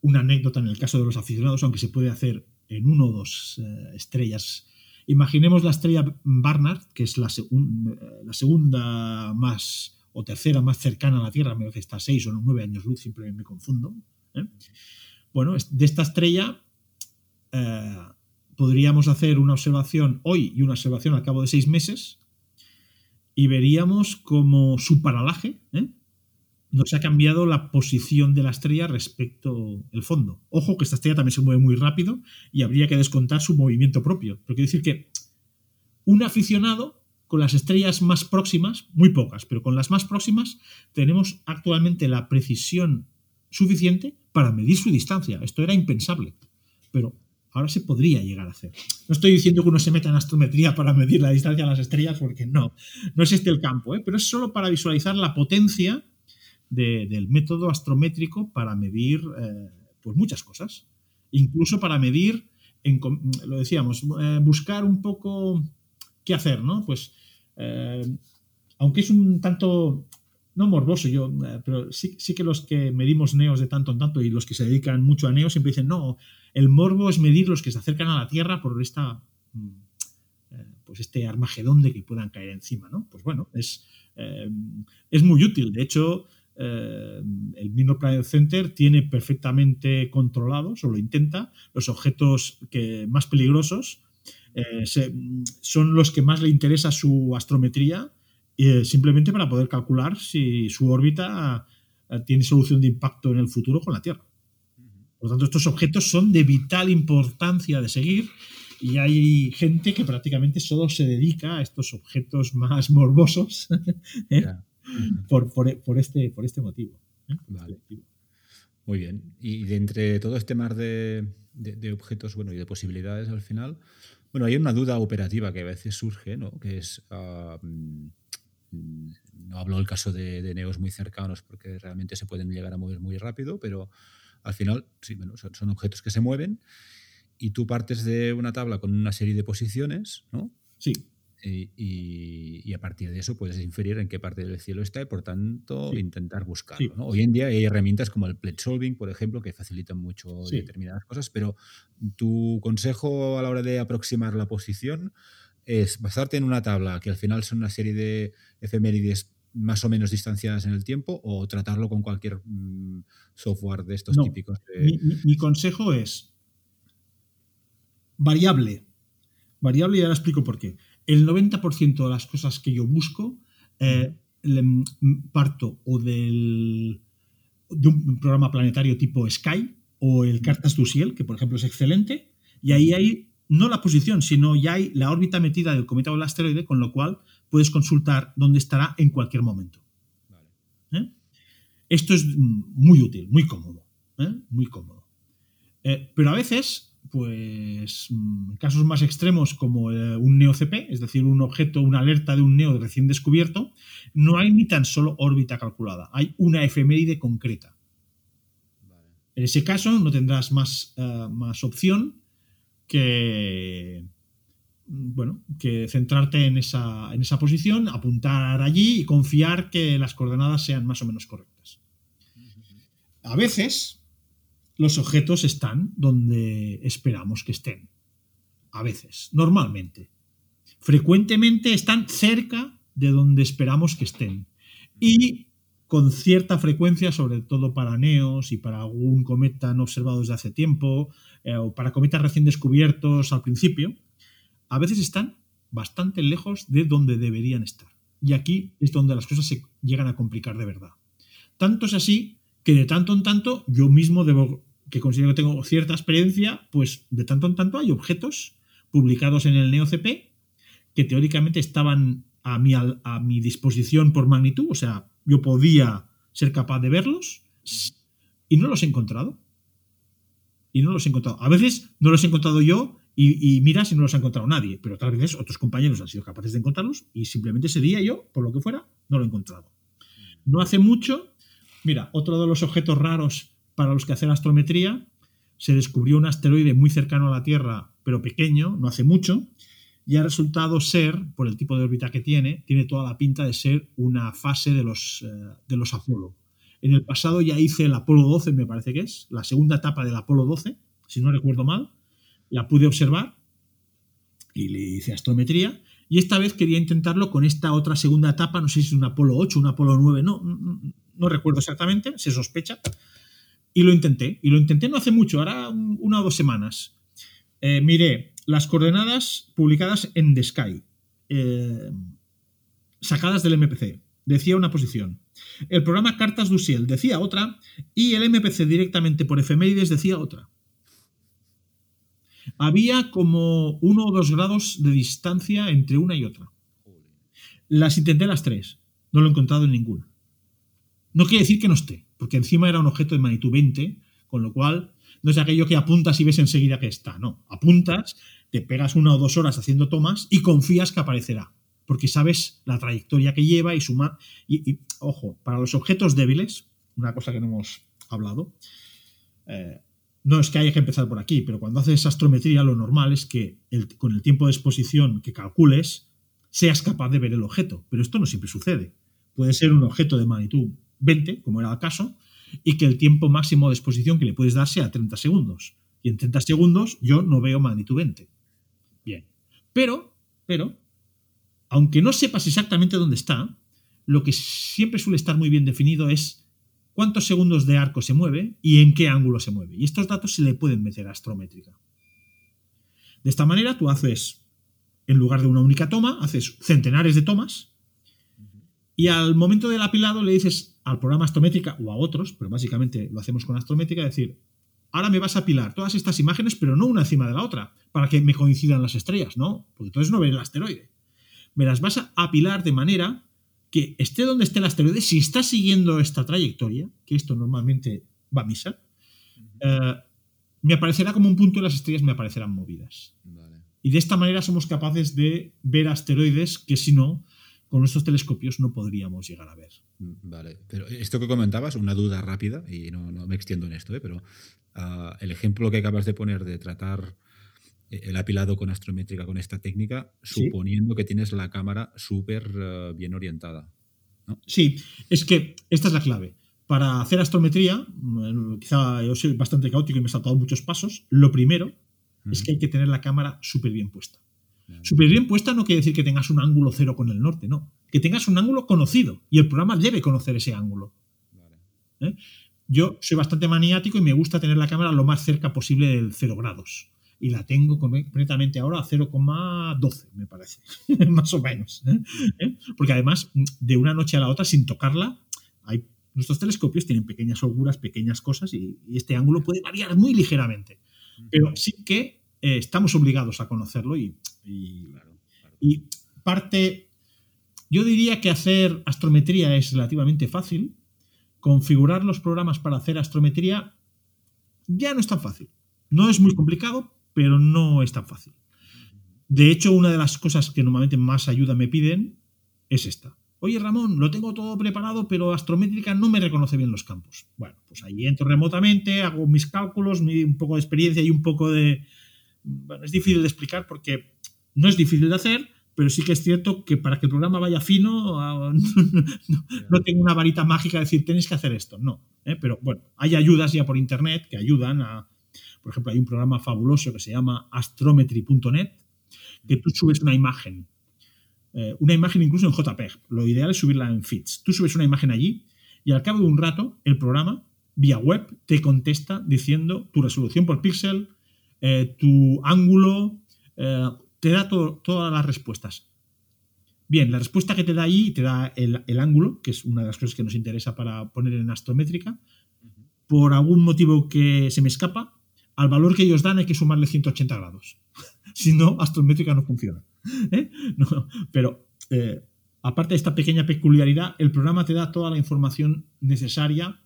una anécdota en el caso de los aficionados, aunque se puede hacer en uno o dos eh, estrellas. Imaginemos la estrella Barnard, que es la, la segunda más o tercera más cercana a la Tierra, me parece está a 6 o nueve años luz, siempre me confundo. ¿eh? Bueno, de esta estrella eh, podríamos hacer una observación hoy y una observación al cabo de seis meses y veríamos como su paralaje ¿eh? Nos ha cambiado la posición de la estrella respecto al fondo. Ojo que esta estrella también se mueve muy rápido y habría que descontar su movimiento propio. Pero quiere decir que un aficionado con las estrellas más próximas, muy pocas, pero con las más próximas, tenemos actualmente la precisión suficiente para medir su distancia. Esto era impensable, pero ahora se podría llegar a hacer. No estoy diciendo que uno se meta en astrometría para medir la distancia a las estrellas, porque no, no es este el campo, ¿eh? pero es solo para visualizar la potencia del método astrométrico para medir eh, pues muchas cosas. Incluso para medir, lo decíamos, eh, buscar un poco qué hacer, ¿no? Pues aunque es un tanto no morboso yo, eh, pero sí, sí, que los que medimos neos de tanto en tanto y los que se dedican mucho a neos siempre dicen, no, el morbo es medir los que se acercan a la Tierra por esta, mm, eh, pues este armagedón de que puedan caer encima, ¿no? Pues bueno, es, eh, es muy útil. De hecho, el Minor Planet Center tiene perfectamente controlados, o lo intenta, los objetos que, más peligrosos eh, son los que más le interesa su astrometría, eh, simplemente para poder calcular si su órbita eh, tiene solución de impacto en el futuro con la Tierra. Por lo tanto, estos objetos son de vital importancia de seguir y hay gente que prácticamente solo se dedica a estos objetos más morbosos *laughs* ¿eh? Por, por- por este, por este motivo. ¿eh? Vale. Muy bien. Y de entre todo este mar de, de- de objetos bueno, y de posibilidades al final, bueno, hay una duda operativa que a veces surge, ¿no? Que es. no hablo del caso de, de neos muy cercanos porque realmente se pueden llegar a mover muy rápido, pero al final sí, bueno, son, son objetos que se mueven y tú partes de una tabla con una serie de posiciones, ¿no? Sí, Y, y- y a partir de eso puedes inferir en qué parte del cielo está y por tanto Sí. intentar buscarlo. Sí. ¿no? Hoy en día hay herramientas como el pledge solving, por ejemplo, que facilitan mucho Sí. determinadas cosas, pero tu consejo a la hora de aproximar la posición es basarte en una tabla que al final son una serie de efemérides más o menos distanciadas en el tiempo o tratarlo con cualquier mm, software de estos No. típicos. de- mi, mi- mi consejo es variable. Variable y ahora explico por qué. El 90% de las cosas que yo busco eh, le- m- parto o del, de un programa planetario tipo Sky o el Cartas du Ciel, que por ejemplo es excelente, y ahí hay no la posición, sino ya hay la órbita metida del cometa o el asteroide, con lo cual puedes consultar dónde estará en cualquier momento. Vale. ¿eh? Esto es mm, muy útil, muy cómodo. ¿eh? Muy cómodo. Pero a veces, pues, mm, casos más extremos como eh, un NEO-CP, es decir, un objeto, una alerta de un NEO recién descubierto, no hay ni tan solo órbita calculada, hay una efeméride concreta. Vale. En ese caso no tendrás más, eh, más opción que, mm, bueno, que centrarte en esa, en esa posición, apuntar allí y confiar que las coordenadas sean más o menos correctas. A veces los objetos están donde esperamos que estén. A veces, normalmente. Frecuentemente están cerca de donde esperamos que estén. Y con cierta frecuencia, sobre todo para neos y para algún cometa no observado desde hace tiempo, eh, o para cometas recién descubiertos al principio, a veces están bastante lejos de donde deberían estar. Y aquí es donde las cosas se llegan a complicar de verdad. Tanto es así que de tanto en tanto yo mismo debo, que considero que tengo cierta experiencia, pues de tanto en tanto hay objetos publicados en el NeoCP que teóricamente estaban a mi, a mi disposición por magnitud, o sea, yo podía ser capaz de verlos y no los he encontrado. Y no los he encontrado. A veces no los he encontrado yo y, y mira si no los ha encontrado nadie, pero otras veces otros compañeros han sido capaces de encontrarlos y simplemente ese día yo, por lo que fuera, no lo he encontrado. No hace mucho, mira, otro de los objetos raros para los que hacer astrometría, se descubrió un asteroide muy cercano a la Tierra, pero pequeño, no hace mucho, y ha resultado ser, por el tipo de órbita que tiene, tiene toda la pinta de ser una fase de los, eh, de los Apolo. En el pasado ya hice el Apolo 12, me parece que es, la segunda etapa del Apolo 12, si no recuerdo mal, la pude observar y le hice astrometría. Y esta vez quería intentarlo con esta otra segunda etapa, no sé si es un Apolo 8, un Apolo 9, no, no, no recuerdo exactamente, se sospecha. Y lo intenté, y lo intenté no hace mucho, ahora un- una o dos semanas. Eh, miré las coordenadas publicadas en The Sky, eh, sacadas del MPC. Decía una posición. El programa Cartas du decía otra, y el MPC directamente por efemérides decía otra. Había como uno o dos grados de distancia entre una y otra. Las intenté las tres. No lo he encontrado en ninguna. No quiere decir que no esté, porque encima era un objeto de magnitud 20, con lo cual no es aquello que apuntas y ves enseguida que está. No, apuntas, te pegas una o dos horas haciendo tomas y confías que aparecerá, porque sabes la trayectoria que lleva y suma. Y, y, ojo, para los objetos débiles, una cosa que no hemos hablado, eh, no es que haya que empezar por aquí, pero cuando haces astrometría lo normal es que con el tiempo de exposición que calcules seas capaz de ver el objeto, pero esto no siempre sucede. Puede ser un objeto de magnitud 20, como era el caso, y que el tiempo máximo de exposición que le puedes dar sea 30 segundos. Y en 30 segundos yo no veo magnitud 20. Bien. Pero, pero, aunque no sepas exactamente dónde está, lo que siempre suele estar muy bien definido es cuántos segundos de arco se mueve y en qué ángulo se mueve. Y estos datos se le pueden meter a astrométrica. De esta manera tú haces en lugar de una única toma, haces centenares de tomas y al momento del apilado le dices al programa Astrométrica o a otros, pero básicamente lo hacemos con Astrométrica, decir, ahora me vas a apilar todas estas imágenes, pero no una encima de la otra, para que me coincidan las estrellas, ¿no? Porque entonces no ves el asteroide. Me las vas a apilar de manera que esté donde esté el asteroide, si está siguiendo esta trayectoria, que esto normalmente va a misa, eh, me aparecerá como un punto y las estrellas me aparecerán movidas. Y de esta manera somos capaces de ver asteroides que si no, con nuestros telescopios no podríamos llegar a ver. Mm, vale, pero esto que comentabas, una duda rápida, y no, me extiendo en esto, ¿eh? pero ah, el ejemplo que acabas de poner de tratar eh, el apilado con astrométrica con esta técnica, suponiendo que tienes la cámara súper eh, bien orientada. Sí, es que esta es la clave. Para hacer astrometría, mm, quizá yo soy bastante caótico y me he saltado muchos pasos, lo primero es que hay que tener la cámara súper bien puesta. Súper bien puesta no quiere decir que tengas un ángulo cero con el norte, no. Que tengas un ángulo conocido y el programa debe conocer ese ángulo. ¿Eh? Yo soy bastante maniático y me gusta tener la cámara lo más cerca posible del 0 grados. Y la tengo completamente ahora a 0,12, me parece. *laughs* más o menos. ¿eh? ¿Eh? Porque además, de una noche a la otra, sin tocarla, hay, nuestros telescopios tienen pequeñas holguras, pequeñas cosas, y este ángulo puede variar muy ligeramente. Pero sí que eh, estamos obligados a conocerlo y, y, parte, yo diría que hacer astrometría es relativamente fácil, configurar los programas para hacer astrometría ya no es tan fácil. No es muy complicado, pero no es tan fácil. De hecho, una de las cosas que normalmente más ayuda me piden es esta. Oye, Ramón, lo tengo todo preparado, pero Astrométrica no me reconoce bien los campos. Bueno, pues ahí entro remotamente, hago mis cálculos, un poco de experiencia y un poco de... Bueno, es difícil de explicar porque no es difícil de hacer, pero sí que es cierto que para que el programa vaya fino, ah, *laughs* no, tengo una varita mágica de decir, tenéis que hacer esto. No. ¿eh? Pero bueno, hay ayudas ya por internet que ayudan a. Por ejemplo, hay un programa fabuloso que se llama astrometry.net, que tú subes una imagen eh, una imagen incluso en JPEG. Lo ideal es subirla en feeds. Tú subes una imagen allí y al cabo de un rato el programa vía web te contesta diciendo tu resolución por píxel, eh, tu ángulo, te da todas las respuestas. Bien, la respuesta que te da ahí te da el, el, ángulo, que es una de las cosas que nos interesa para poner en astrométrica. Por algún motivo que se me escapa, al valor que ellos dan hay que sumarle 180 grados. *laughs* si no, astrométrica no funciona. ¿eh? *laughs* pero eh, aparte de esta pequeña peculiaridad, el programa te da toda la información necesaria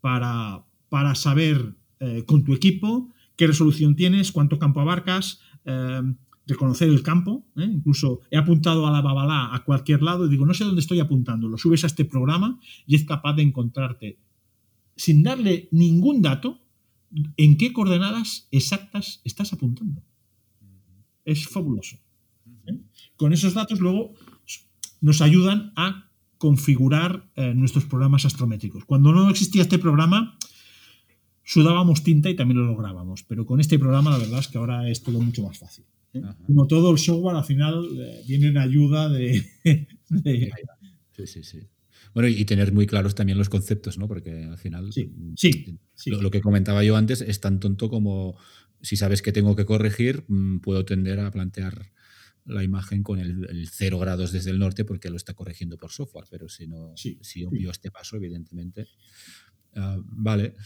para, para saber eh, con tu equipo qué resolución tienes, cuánto campo abarcas, reconocer el campo. Incluso he apuntado a la babalá a cualquier lado y digo, no sé dónde estoy apuntando. Lo subes a este programa y es capaz de encontrarte, sin darle ningún dato, en qué coordenadas exactas estás apuntando. Es fabuloso. Con esos datos luego nos ayudan a configurar eh, nuestros programas astrométricos. Cuando no existía este programa, sudábamos tinta y también lo lográbamos, pero con este programa la verdad es que ahora es todo mucho más fácil. ¿Eh? Como todo el software, al final eh, viene en ayuda *laughs* de, Sí, sí, sí. Bueno, y tener muy claros también los conceptos, ¿no? Porque al final sí, sí, lo, lo, que comentaba yo antes es tan tonto como si sabes que tengo que corregir, mm, puedo tender a plantear la imagen con el, 0 grados desde el norte porque lo está corrigiendo por software, pero si no, si obvio este paso, evidentemente. Ah, vale.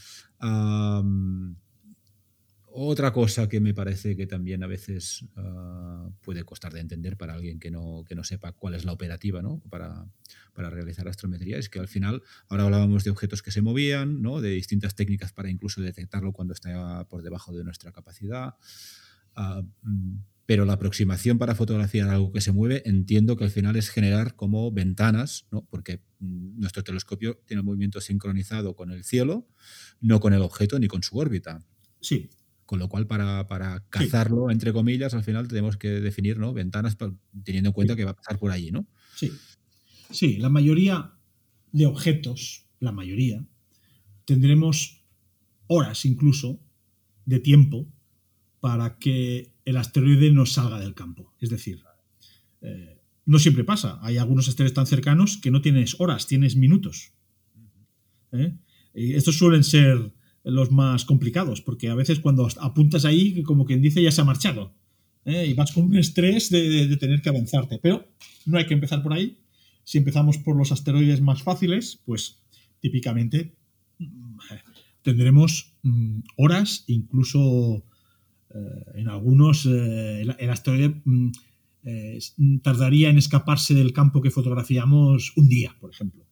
Otra cosa que me parece que también a veces ah, puede costar de entender para alguien que no, que no sepa cuál es la operativa ¿no? para, para, realizar astrometría es que al final, ahora hablábamos de objetos que se movían, ¿no? de distintas técnicas para incluso detectarlo cuando está por debajo de nuestra capacidad. Mm, pero la aproximación para fotografiar algo que se mueve entiendo que al final es generar como ventanas, ¿no? porque mm, nuestro telescopio tiene el movimiento sincronizado con el cielo, no con el objeto ni con su órbita. Sí. Con lo cual, para, cazarlo, entre comillas, al final tenemos que definir ¿no? ventanas teniendo en cuenta que va a pasar por allí, ¿no? Sí. Sí, la mayoría de objetos, la mayoría, tendremos horas incluso de tiempo para que el asteroide no salga del campo. Es decir, eh, no siempre pasa. Hay algunos asteroides tan cercanos que no tienes horas, tienes minutos. ¿Eh? Estos suelen ser los más complicados, porque a veces cuando apuntas ahí, como quien dice, ya se ha marchado. ¿eh? y vas con un estrés de, tener que avanzarte. Pero no hay que empezar por ahí. Si empezamos por los asteroides más fáciles, pues típicamente mm, tendremos mm, horas, incluso eh, en algunos eh, el, asteroide mm, tardaría en escaparse del campo que fotografiamos un día, por ejemplo.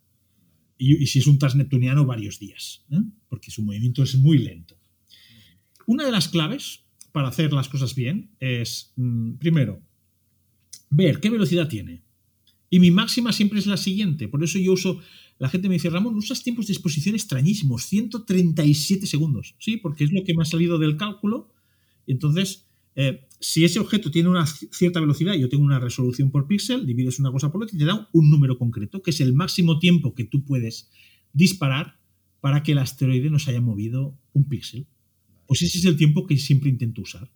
Y, si es un transneptuniano, varios días, ¿eh? porque su movimiento es muy lento. Una de las claves para hacer las cosas bien es, mm, primero, ver qué velocidad tiene. Y mi máxima siempre es la siguiente. Por eso yo uso. La gente me dice, Ramón, usas tiempos de exposición extrañísimos, 137 segundos. Sí, porque es lo que me ha salido del cálculo. Entonces, eh, si ese objeto tiene una cierta velocidad yo tengo una resolución por píxel, divides una cosa por otra y te da un número concreto, que es el máximo tiempo que tú puedes disparar para que el asteroide nos haya movido un píxel. Pues ese es el tiempo que siempre intento usar.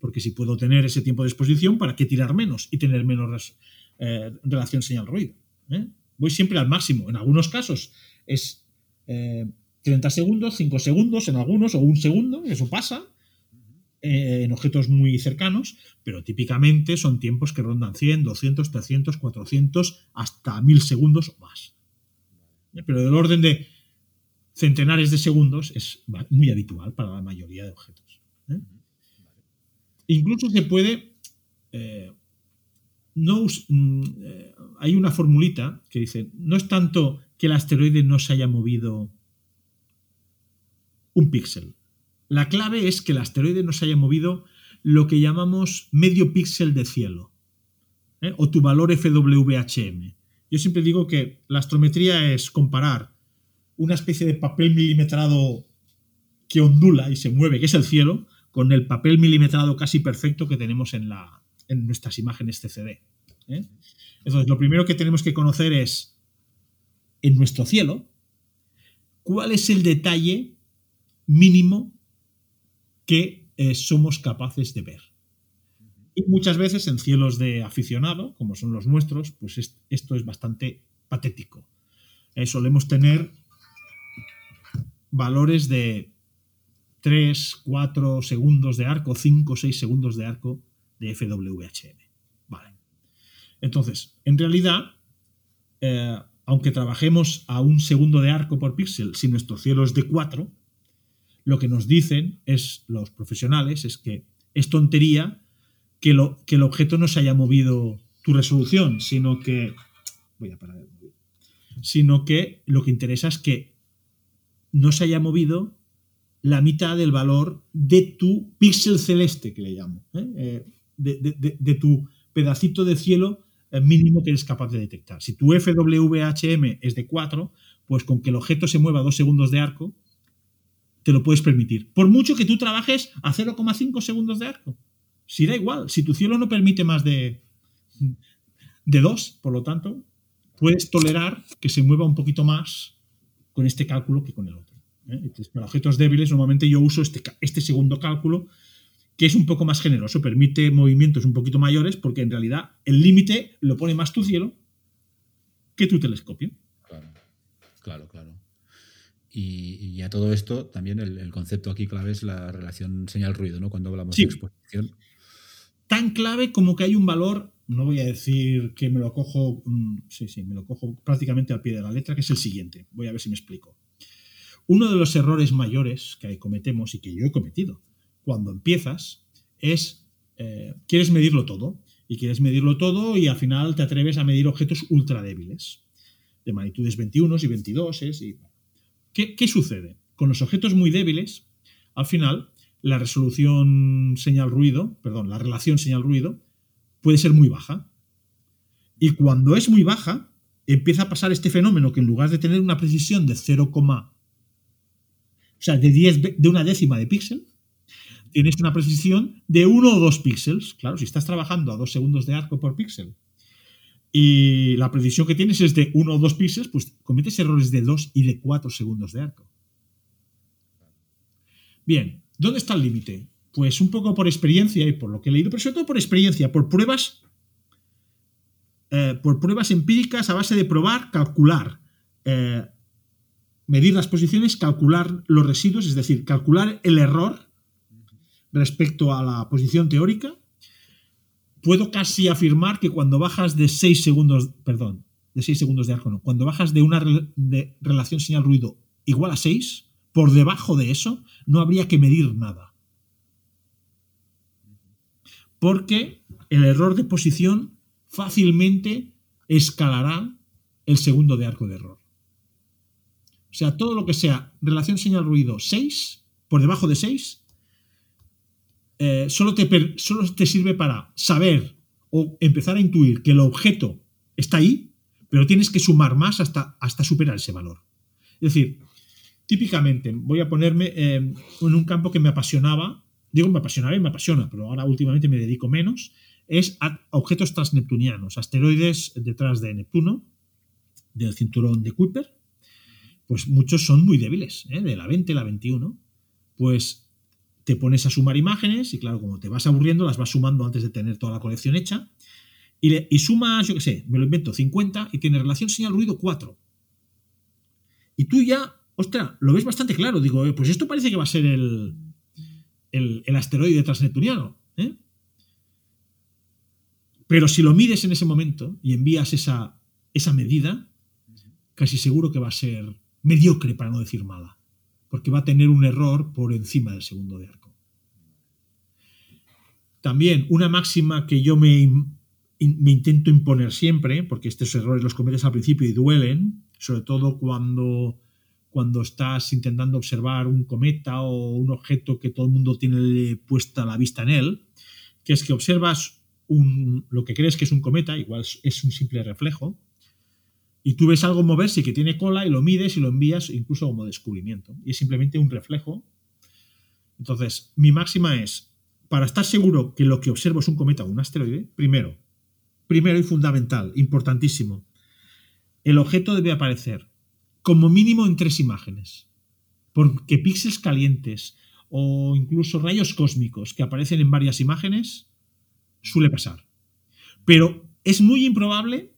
Porque si puedo tener ese tiempo de exposición, ¿para qué tirar menos y tener menos eh, relación señal-ruido? ¿eh? Voy siempre al máximo. En algunos casos es eh, 30 segundos, 5 segundos en algunos, o un segundo, eso pasa eh, en objetos muy cercanos, pero típicamente son tiempos que rondan 100, 200, 300, 400, hasta 1000 segundos o más. Pero del orden de centenares de segundos es muy habitual para la mayoría de objetos. ¿eh? Incluso se puede... Eh, no, eh, hay una formulita que dice, no es tanto que el asteroide no se haya movido un píxel. La clave es que el asteroide no se haya movido lo que llamamos medio píxel de cielo, ¿eh? o tu valor FWHM. Yo siempre digo que la astrometría es comparar una especie de papel milimetrado que ondula y se mueve, que es el cielo, con el papel milimetrado casi perfecto que tenemos en, nuestras imágenes CCD. ¿eh? Entonces, lo primero que tenemos que conocer es, en nuestro cielo, cuál es el detalle mínimo que eh, somos capaces de ver. Y muchas veces en cielos de aficionado, como son los nuestros, pues es, esto es bastante patético. Solemos tener valores de 3, 4 segundos de arco, 5, 6 segundos de arco de FWHM. Vale. Entonces, en realidad, eh, aunque trabajemos a un segundo de arco por píxel, si nuestro cielo es de 4, lo que nos dicen es los profesionales es que es tontería que, lo, que el objeto no se haya movido tu resolución, sino que voy a parar sino que lo que interesa es que no se haya movido la mitad del valor de tu píxel celeste, que le llamo, ¿eh? Eh, de, de, tu pedacito de cielo eh, mínimo que eres capaz de detectar. Si tu FWHM es de 4, pues con que el objeto se mueva dos segundos de arco, te lo puedes permitir. Por mucho que tú trabajes a 0,5 segundos de arco. Si da igual, si tu cielo no permite más de, de 2, por lo tanto, puedes tolerar que se mueva un poquito más con este cálculo que con el otro. ¿eh? Para objetos débiles, normalmente yo uso este, este segundo cálculo, que es un poco más generoso, permite movimientos un poquito mayores, porque en realidad el límite lo pone más tu cielo que tu telescopio. Claro, claro, claro. Y, y, a todo esto, también el, el, concepto aquí clave es la relación señal-ruido, ¿no? Cuando hablamos Sí. de exposición. Tan clave como que hay un valor, no voy a decir que me lo cojo, mm, sí, sí, me lo cojo prácticamente al pie de la letra, que es el siguiente. Voy a ver si me explico. Uno de los errores mayores que cometemos y que yo he cometido cuando empiezas es, eh, quieres medirlo todo, y quieres medirlo todo y al final te atreves a medir objetos ultra débiles, de magnitudes 21 y 22 y ¿Qué, ¿Qué, sucede? Con los objetos muy débiles, al final, la resolución señal-ruido, perdón, la relación señal-ruido puede ser muy baja. Y cuando es muy baja, empieza a pasar este fenómeno que en lugar de tener una precisión de 0, o sea, de, 10, de una décima de píxel, tienes una precisión de 1 o 2 píxeles. Claro, si estás trabajando a 2 segundos de arco por píxel y la precisión que tienes es de 1 o 2 píxeles, pues cometes errores de 2 y de 4 segundos de arco. Bien, ¿dónde está el límite? Pues un poco por experiencia y por lo que he leído, pero sobre todo por experiencia, por pruebas, eh, por pruebas empíricas a base de probar, calcular, eh, medir las posiciones, calcular los residuos, es decir, calcular el error respecto a la posición teórica puedo casi afirmar que cuando bajas de 6 segundos, perdón, de 6 segundos de arco, no, cuando bajas de una relación señal-ruido igual a 6, por debajo de eso no habría que medir nada. Porque el error de posición fácilmente escalará el segundo de arco de error. O sea, todo lo que sea relación señal-ruido 6, por debajo de 6, eh, solo, te, solo te sirve para saber o empezar a intuir que el objeto está ahí, pero tienes que sumar más hasta, hasta superar ese valor. Es decir, típicamente, voy a ponerme eh, en un campo que me apasionaba, digo me apasionaba y me apasiona, pero ahora últimamente me dedico menos, es a objetos transneptunianos, asteroides detrás de Neptuno, del cinturón de Kuiper, pues muchos son muy débiles, ¿eh? de la 20, la 21, pues te pones a sumar imágenes y claro, como te vas aburriendo, las vas sumando antes de tener toda la colección hecha. Y, sumas, yo qué sé, me lo invento, 50 y tiene relación señal-ruido 4. Y tú ya, ostras, lo ves bastante claro. Digo, eh, pues esto parece que va a ser el, el, asteroide transneptuniano. ¿eh? Pero si lo mides en ese momento y envías esa, esa medida, casi seguro que va a ser mediocre, para no decir mala porque va a tener un error por encima del segundo de arco. También una máxima que yo me, intento imponer siempre, porque estos errores los cometes al principio y duelen, sobre todo cuando, cuando estás intentando observar un cometa o un objeto que todo el mundo tiene puesta la vista en él, que es que observas un, lo que crees que es un cometa, igual es un simple reflejo, y tú ves algo moverse que tiene cola y lo mides y lo envías incluso como descubrimiento. Y es simplemente un reflejo. Entonces, mi máxima es, para estar seguro que lo que observo es un cometa o un asteroide, primero, primero y fundamental, importantísimo, el objeto debe aparecer como mínimo en tres imágenes. Porque píxeles calientes o incluso rayos cósmicos que aparecen en varias imágenes suele pasar. Pero es muy improbable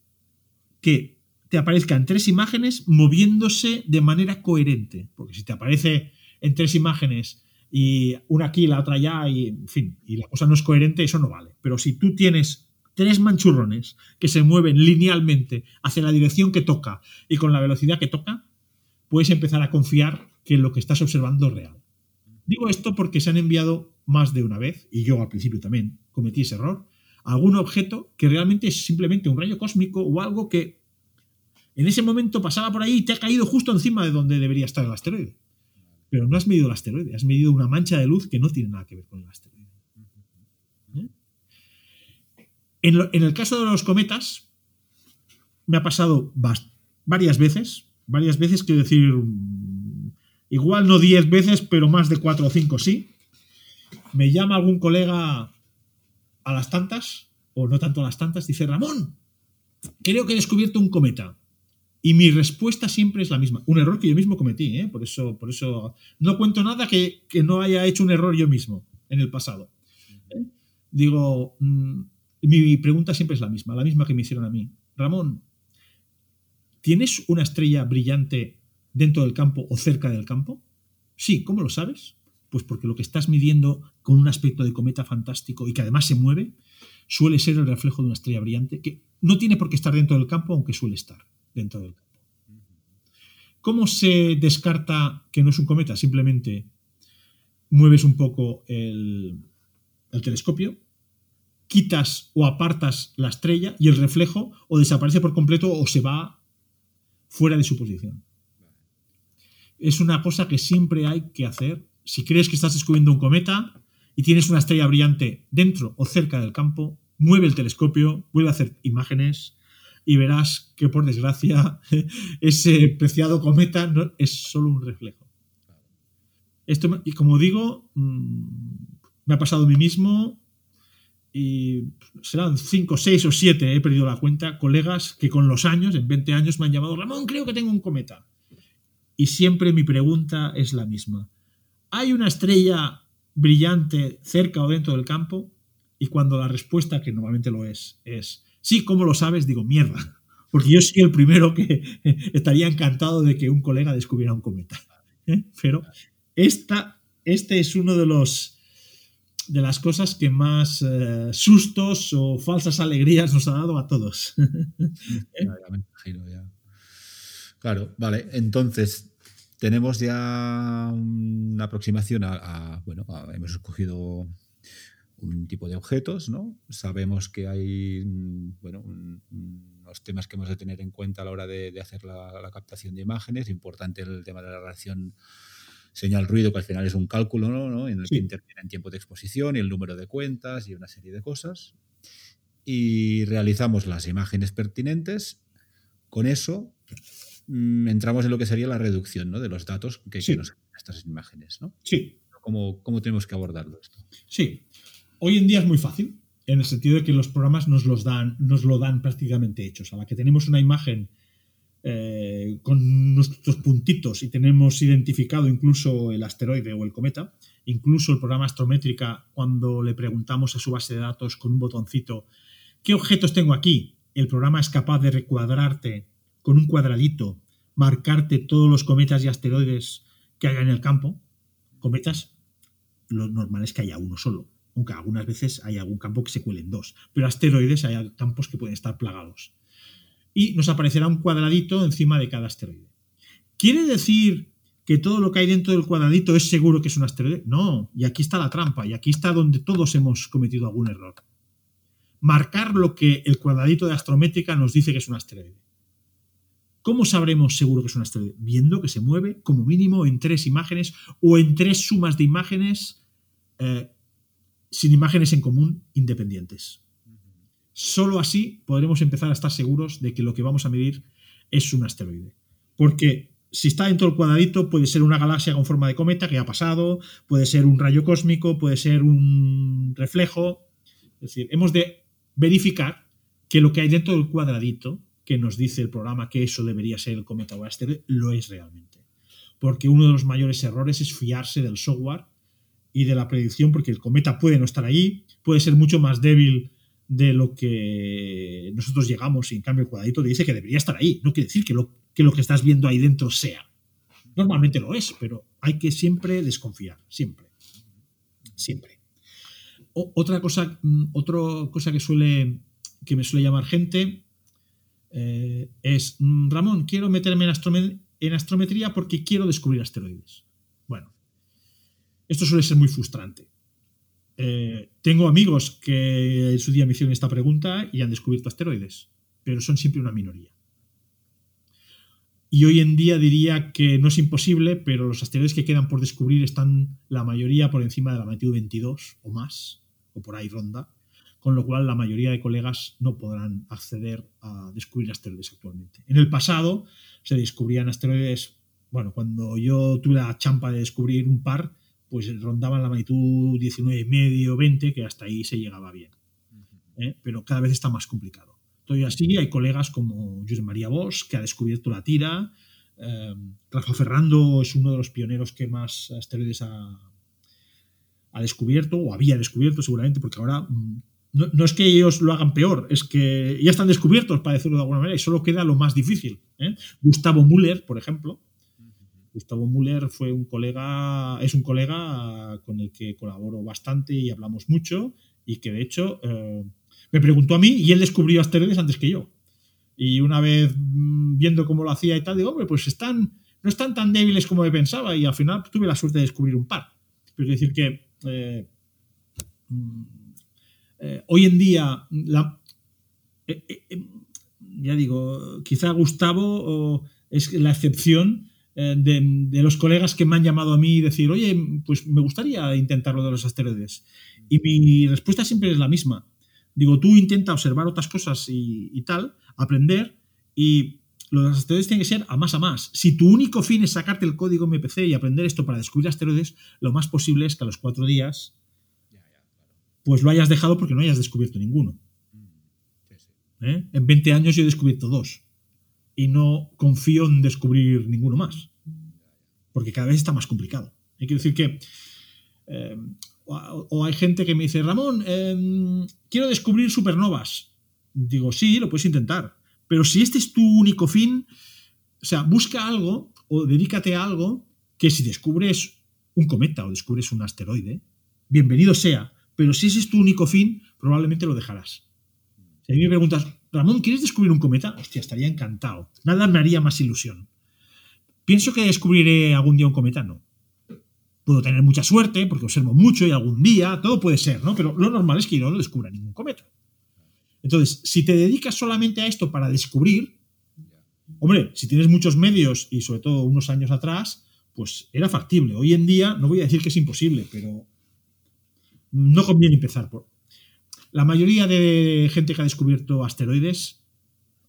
que te aparezcan tres imágenes moviéndose de manera coherente. Porque si te aparece en tres imágenes y una aquí, la otra allá, y en fin, y la cosa no es coherente, eso no vale. Pero si tú tienes tres manchurrones que se mueven linealmente hacia la dirección que toca y con la velocidad que toca, puedes empezar a confiar que lo que estás observando es real. Digo esto porque se han enviado más de una vez, y yo al principio también cometí ese error, algún objeto que realmente es simplemente un rayo cósmico o algo que en ese momento pasaba por ahí y te ha caído justo encima de donde debería estar el asteroide. Pero no has medido el asteroide, has medido una mancha de luz que no tiene nada que ver con el asteroide. ¿Eh? En, el caso de los cometas, me ha pasado varias veces, varias veces, quiero decir, igual no 10 veces, pero más de 4 o 5 sí. Me llama algún colega a las tantas, o no tanto a las tantas, dice, Ramón, creo que he descubierto un cometa. Y mi respuesta siempre es la misma. Un error que yo mismo cometí, ¿eh? por, eso, por eso no cuento nada que, no haya hecho un error yo mismo en el pasado. ¿Eh? Digo, mm, mi pregunta siempre es la misma, la misma que me hicieron a mí. Ramón, ¿tienes una estrella brillante dentro del campo o cerca del campo? Sí, ¿cómo lo sabes? Pues porque lo que estás midiendo con un aspecto de cometa fantástico y que además se mueve, suele ser el reflejo de una estrella brillante que no tiene por qué estar dentro del campo, aunque suele estar dentro del campo. ¿Cómo se descarta que no es un cometa? Simplemente mueves un poco el, telescopio, quitas o apartas la estrella y el reflejo o desaparece por completo o se va fuera de su posición. Es una cosa que siempre hay que hacer. Si crees que estás descubriendo un cometa y tienes una estrella brillante dentro o cerca del campo, mueve el telescopio, vuelve a hacer imágenes, y verás que por desgracia *laughs* ese preciado cometa no, es solo un reflejo. Esto, y como digo, mm, me ha pasado a mí mismo y serán 5, 6 o 7, he perdido la cuenta, colegas que con los años, en 20 años, me han llamado, Ramón, creo que tengo un cometa. Y siempre mi pregunta es la misma. ¿Hay una estrella brillante cerca o dentro del campo? Y cuando la respuesta, que normalmente lo es, es Sí, ¿cómo lo sabes? Digo, mierda. Porque yo soy el primero que *laughs* estaría encantado de que un colega descubriera un cometa. ¿eh? Pero esta, este es uno de los, de las cosas que más eh, sustos o falsas alegrías nos ha dado a todos. *laughs* Claro, vale. Entonces, tenemos ya una aproximación a, bueno, hemos escogido un tipo de objetos, ¿no? Sabemos que hay, bueno, unos temas que hemos de tener en cuenta a la hora de, hacer la, captación de imágenes. Importante el tema de la relación señal-ruido, que al final es un cálculo, ¿no? En el que interviene en tiempo de exposición y el número de cuentas y una serie de cosas. Y realizamos las imágenes pertinentes. Con eso Mm, entramos en lo que sería la reducción de los datos que, nos estas imágenes. ¿no? Sí. ¿Cómo, ¿Cómo, tenemos que abordarlo esto? Sí. Hoy en día es muy fácil, en el sentido de que los programas nos, los dan, nos lo dan prácticamente hechos. A la que tenemos una imagen eh, con nuestros puntitos y tenemos identificado incluso el asteroide o el cometa, incluso el programa Astrométrica, cuando le preguntamos a su base de datos con un botoncito, ¿qué objetos tengo aquí? El programa es capaz de recuadrarte con un cuadradito, marcarte todos los cometas y asteroides que haya en el campo. Cometas, lo normal es que haya uno solo, aunque algunas veces hay algún campo que se cuelen dos. Pero asteroides hay campos que pueden estar plagados. Y nos aparecerá un cuadradito encima de cada asteroide. ¿Quiere decir que todo lo que hay dentro del cuadradito es seguro que es un asteroide? No, y aquí está la trampa, y aquí está donde todos hemos cometido algún error. Marcar lo que el cuadradito de astrométrica nos dice que es un asteroide. ¿Cómo sabremos seguro que es un asteroide? Viendo que se mueve como mínimo en tres imágenes o en tres sumas de imágenes eh, sin imágenes en común independientes. Solo así podremos empezar a estar seguros de que lo que vamos a medir es un asteroide. Porque si está dentro del cuadradito, puede ser una galaxia con forma de cometa que ha pasado, puede ser un rayo cósmico, puede ser un reflejo. Es decir, hemos de verificar que lo que hay dentro del cuadradito que nos dice el programa que eso debería ser el cometa o asteroide, lo es realmente. Porque uno de los mayores errores es fiarse del software y de la predicción, porque el cometa puede no estar ahí, puede ser mucho más débil de lo que nosotros llegamos y en cambio el cuadradito te dice que debería estar ahí. No quiere decir que lo que, lo que estás viendo ahí dentro sea. Normalmente lo es, pero hay que siempre desconfiar, siempre. Siempre. otra cosa, mm, otra cosa que suele que me suele llamar gente eh, es, mm, Ramón, quiero meterme en, astrometría porque quiero descubrir asteroides. Esto suele ser muy frustrante. Eh, tengo amigos que en su día me hicieron esta pregunta y han descubierto asteroides, pero son siempre una minoría. Y hoy en día diría que no es imposible, pero los asteroides que quedan por descubrir están la mayoría por encima de la magnitud 22 o más, o por ahí ronda con lo cual la mayoría de colegas no podrán acceder a descubrir asteroides actualmente. En el pasado se descubrían asteroides, bueno, cuando yo tuve la champa de descubrir un par, pues rondaban la magnitud 19 y medio, 20, que hasta ahí se llegaba bien. ¿eh? Pero cada vez está más complicado. Todavía así hay colegas como José María Bosch, que ha descubierto la tira, eh, Rafa Ferrando es uno de los pioneros que más asteroides ha, ha descubierto, o había descubierto seguramente, porque ahora mm, no, es que ellos lo hagan peor, es que ya están descubiertos, para decirlo de alguna manera, y solo queda lo más difícil. ¿eh? Gustavo Müller, por ejemplo. Gustavo Müller fue un colega, es un colega con el que colaboro bastante y hablamos mucho, y que de hecho eh, me preguntó a mí y él descubrió asteroides antes que yo. Y una vez mm, viendo cómo lo hacía y tal, digo, hombre, pues están, no están tan débiles como me pensaba, y al final tuve la suerte de descubrir un par. Pero es decir que. Eh, mm, eh, hoy en día, eh, ya digo, quizá Gustavo es la excepción de, los colegas que me han llamado a mí y decir, oye, pues me gustaría intentar lo de los asteroides. Y mi respuesta siempre es la misma. Digo, tú intenta observar otras cosas y, tal, aprender, y los asteroides tienen que ser a más a más. Si tu único fin es sacarte el código MPC y aprender esto para descubrir asteroides, lo más posible es que a los cuatro días pues lo hayas dejado porque no hayas descubierto ninguno. ¿Eh? En 20 años yo he descubierto dos y no confío en descubrir ninguno más, porque cada vez está más complicado. Hay que decir que... Eh, o, hay gente que me dice, Ramón, em, quiero descubrir supernovas. Digo, sí, lo puedes intentar, pero si este es tu único fin, o sea, busca algo o dedícate a algo que si descubres un cometa o descubres un asteroide, bienvenido sea, pero si ese es tu único fin, probablemente lo dejarás. Si a mí me preguntas, Ramón, ¿quieres descubrir un cometa? Hostia, estaría encantado. Nada me haría más ilusión. ¿Pienso que descubriré algún día un cometa? No. Puedo tener mucha suerte porque observo mucho y algún día, todo puede ser, ¿no? Pero lo normal es que yo no descubra ningún cometa. Entonces, si te dedicas solamente a esto para descubrir, hombre, si tienes muchos medios y sobre todo unos años atrás, pues era factible. Hoy en día no voy a decir que es imposible, pero no conviene empezar por... La mayoría de gente que ha descubierto asteroides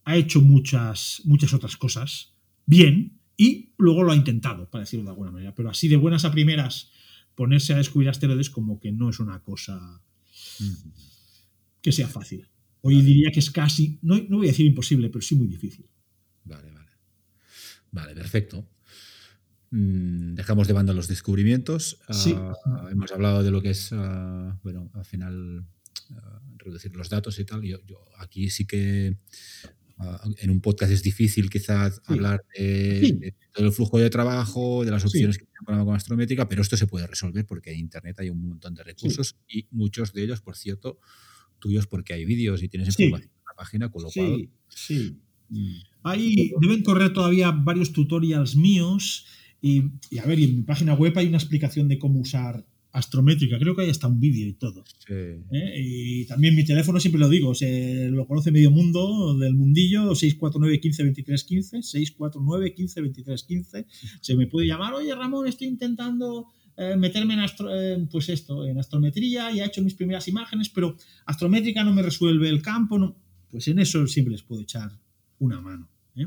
ha hecho muchas, muchas otras cosas bien y luego lo ha intentado, para decirlo de alguna manera. Pero así de buenas a primeras, ponerse a descubrir asteroides como que no es una cosa que sea fácil. Hoy diría que es casi, no, no voy a decir imposible, pero sí muy difícil. Vale, vale. Vale, perfecto. Mm, dejamos de banda los descubrimientos. Sí. Ah, hemos hablado de lo que es, ah, bueno, al final reducir los datos y tal. Yo, yo aquí sí que ah, en un podcast es difícil quizás hablar de, Sí. de todo el flujo de trabajo, de las Sí. opciones que tiene con astrométrica, pero esto se puede resolver porque en Internet hay un montón de recursos y muchos de ellos, por cierto, tuyos porque hay vídeos y tienes Sí. información en la página, con lo cual... Sí, sí. mm, Ahí deben correr todavía varios tutorials míos y, y a ver, y en mi página web hay una explicación de cómo usar astrométrica. Creo que hay hasta un vídeo y todo. sí. ¿eh? Y también mi teléfono siempre lo digo, se lo conoce medio mundo del mundillo, 649 15 23 15, 649 15 23 15. Se me puede llamar, oye Ramón, estoy intentando eh, meterme en, astro- eh, pues esto, en astrometría y he hecho mis primeras imágenes, pero astrométrica no me resuelve el campo. No. Pues en eso siempre les puedo echar una mano. ¿eh?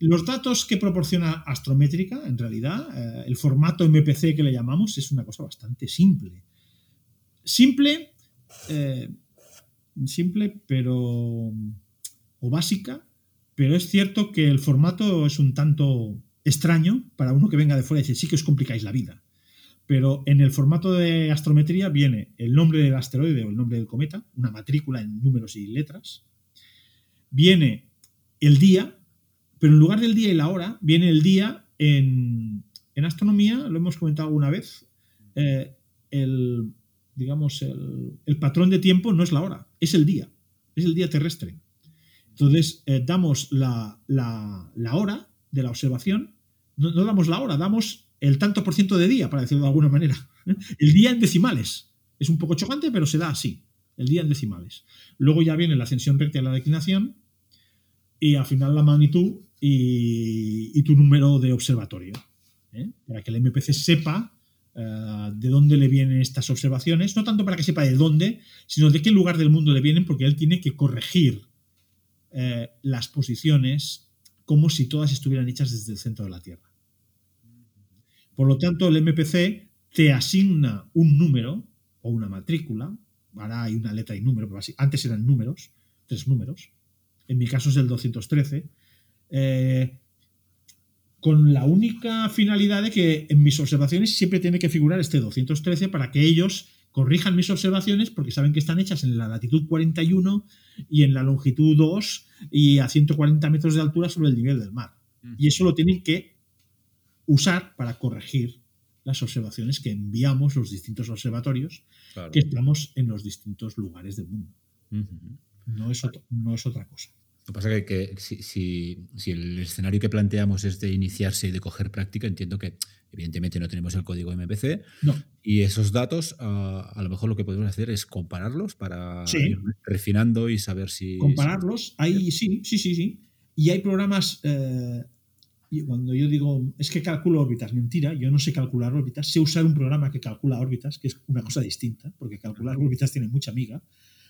Los datos que proporciona Astrométrica, en realidad, eh, el formato MPC que le llamamos, es una cosa bastante simple. Simple, eh, simple, pero. o básica, pero es cierto que el formato es un tanto extraño para uno que venga de fuera y dice, sí que os complicáis la vida. Pero en el formato de astrometría viene el nombre del asteroide o el nombre del cometa, una matrícula en números y letras. Viene el día, pero en lugar del día y la hora, viene el día en, en astronomía, lo hemos comentado alguna vez, eh, el, digamos, el, el patrón de tiempo no es la hora, es el día, es el día terrestre. Entonces, eh, damos la, la, la hora de la observación, no, no damos la hora, damos el tanto por ciento de día, para decirlo de alguna manera. *laughs* El día en decimales. Es un poco chocante, pero se da así. El día en decimales. Luego ya viene la ascensión recta y la declinación. Y al final la magnitud y, tu número de observatorio. ¿eh? Para que el MPC sepa eh, de dónde le vienen estas observaciones. No tanto para que sepa de dónde, sino de qué lugar del mundo le vienen, porque él tiene que corregir eh, las posiciones como si todas estuvieran hechas desde el centro de la Tierra. Por lo tanto, el MPC te asigna un número o una matrícula. Ahora hay una letra y número, pero antes eran números, tres números. En mi caso es el 213. eh, con la única finalidad de que en mis observaciones siempre tiene que figurar este 213 para que ellos corrijan mis observaciones porque saben que están hechas en la latitud 41 y en la longitud 2 y a 140 metros de altura sobre el nivel del mar. Y eso lo tienen que usar para corregir las observaciones que enviamos los distintos observatorios Claro. que estamos en los distintos lugares del mundo. No es, no es otra cosa. Lo que pasa es que, que si, si- si el escenario que planteamos es de iniciarse y de coger práctica, entiendo que evidentemente no tenemos el código MPC No, y esos datos ah, a lo mejor lo que podemos hacer es compararlos para Sí. ir refinando y saber si... compararlos, hay, sí, sí, sí, sí. Y hay programas, eh, y cuando yo digo, es que calculo órbitas, mentira, yo no sé calcular órbitas, sé usar un programa que calcula órbitas, que es una cosa distinta, porque calcular órbitas tiene mucha amiga,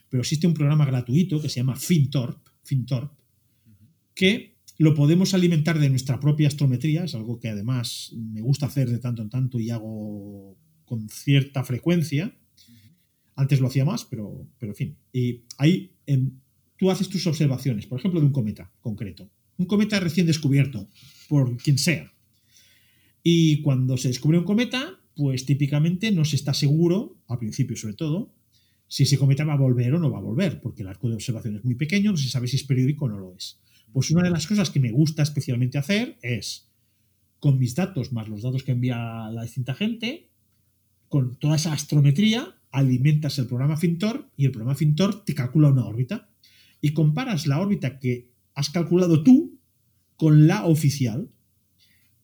pero existe un programa gratuito que se llama FinTorp, FinTorp que lo podemos alimentar de nuestra propia astrometría, es algo que además me gusta hacer de tanto en tanto y hago con cierta frecuencia. Antes lo hacía más, pero, pero en fin. Y ahí em, tú haces tus observaciones, por ejemplo, de un cometa concreto. Un cometa recién descubierto, por quien sea. Y cuando se descubre un cometa, pues típicamente no se está seguro, al principio sobre todo, si ese cometa va a volver o no va a volver, porque el arco de observación es muy pequeño, no se sabe si es periódico o no lo es. Pues una de las cosas que me gusta especialmente hacer es, con mis datos más los datos que envía la distinta gente, con toda esa astrometría, alimentas el programa Fintor y el programa Fintor te calcula una órbita y comparas la órbita que has calculado tú con la oficial.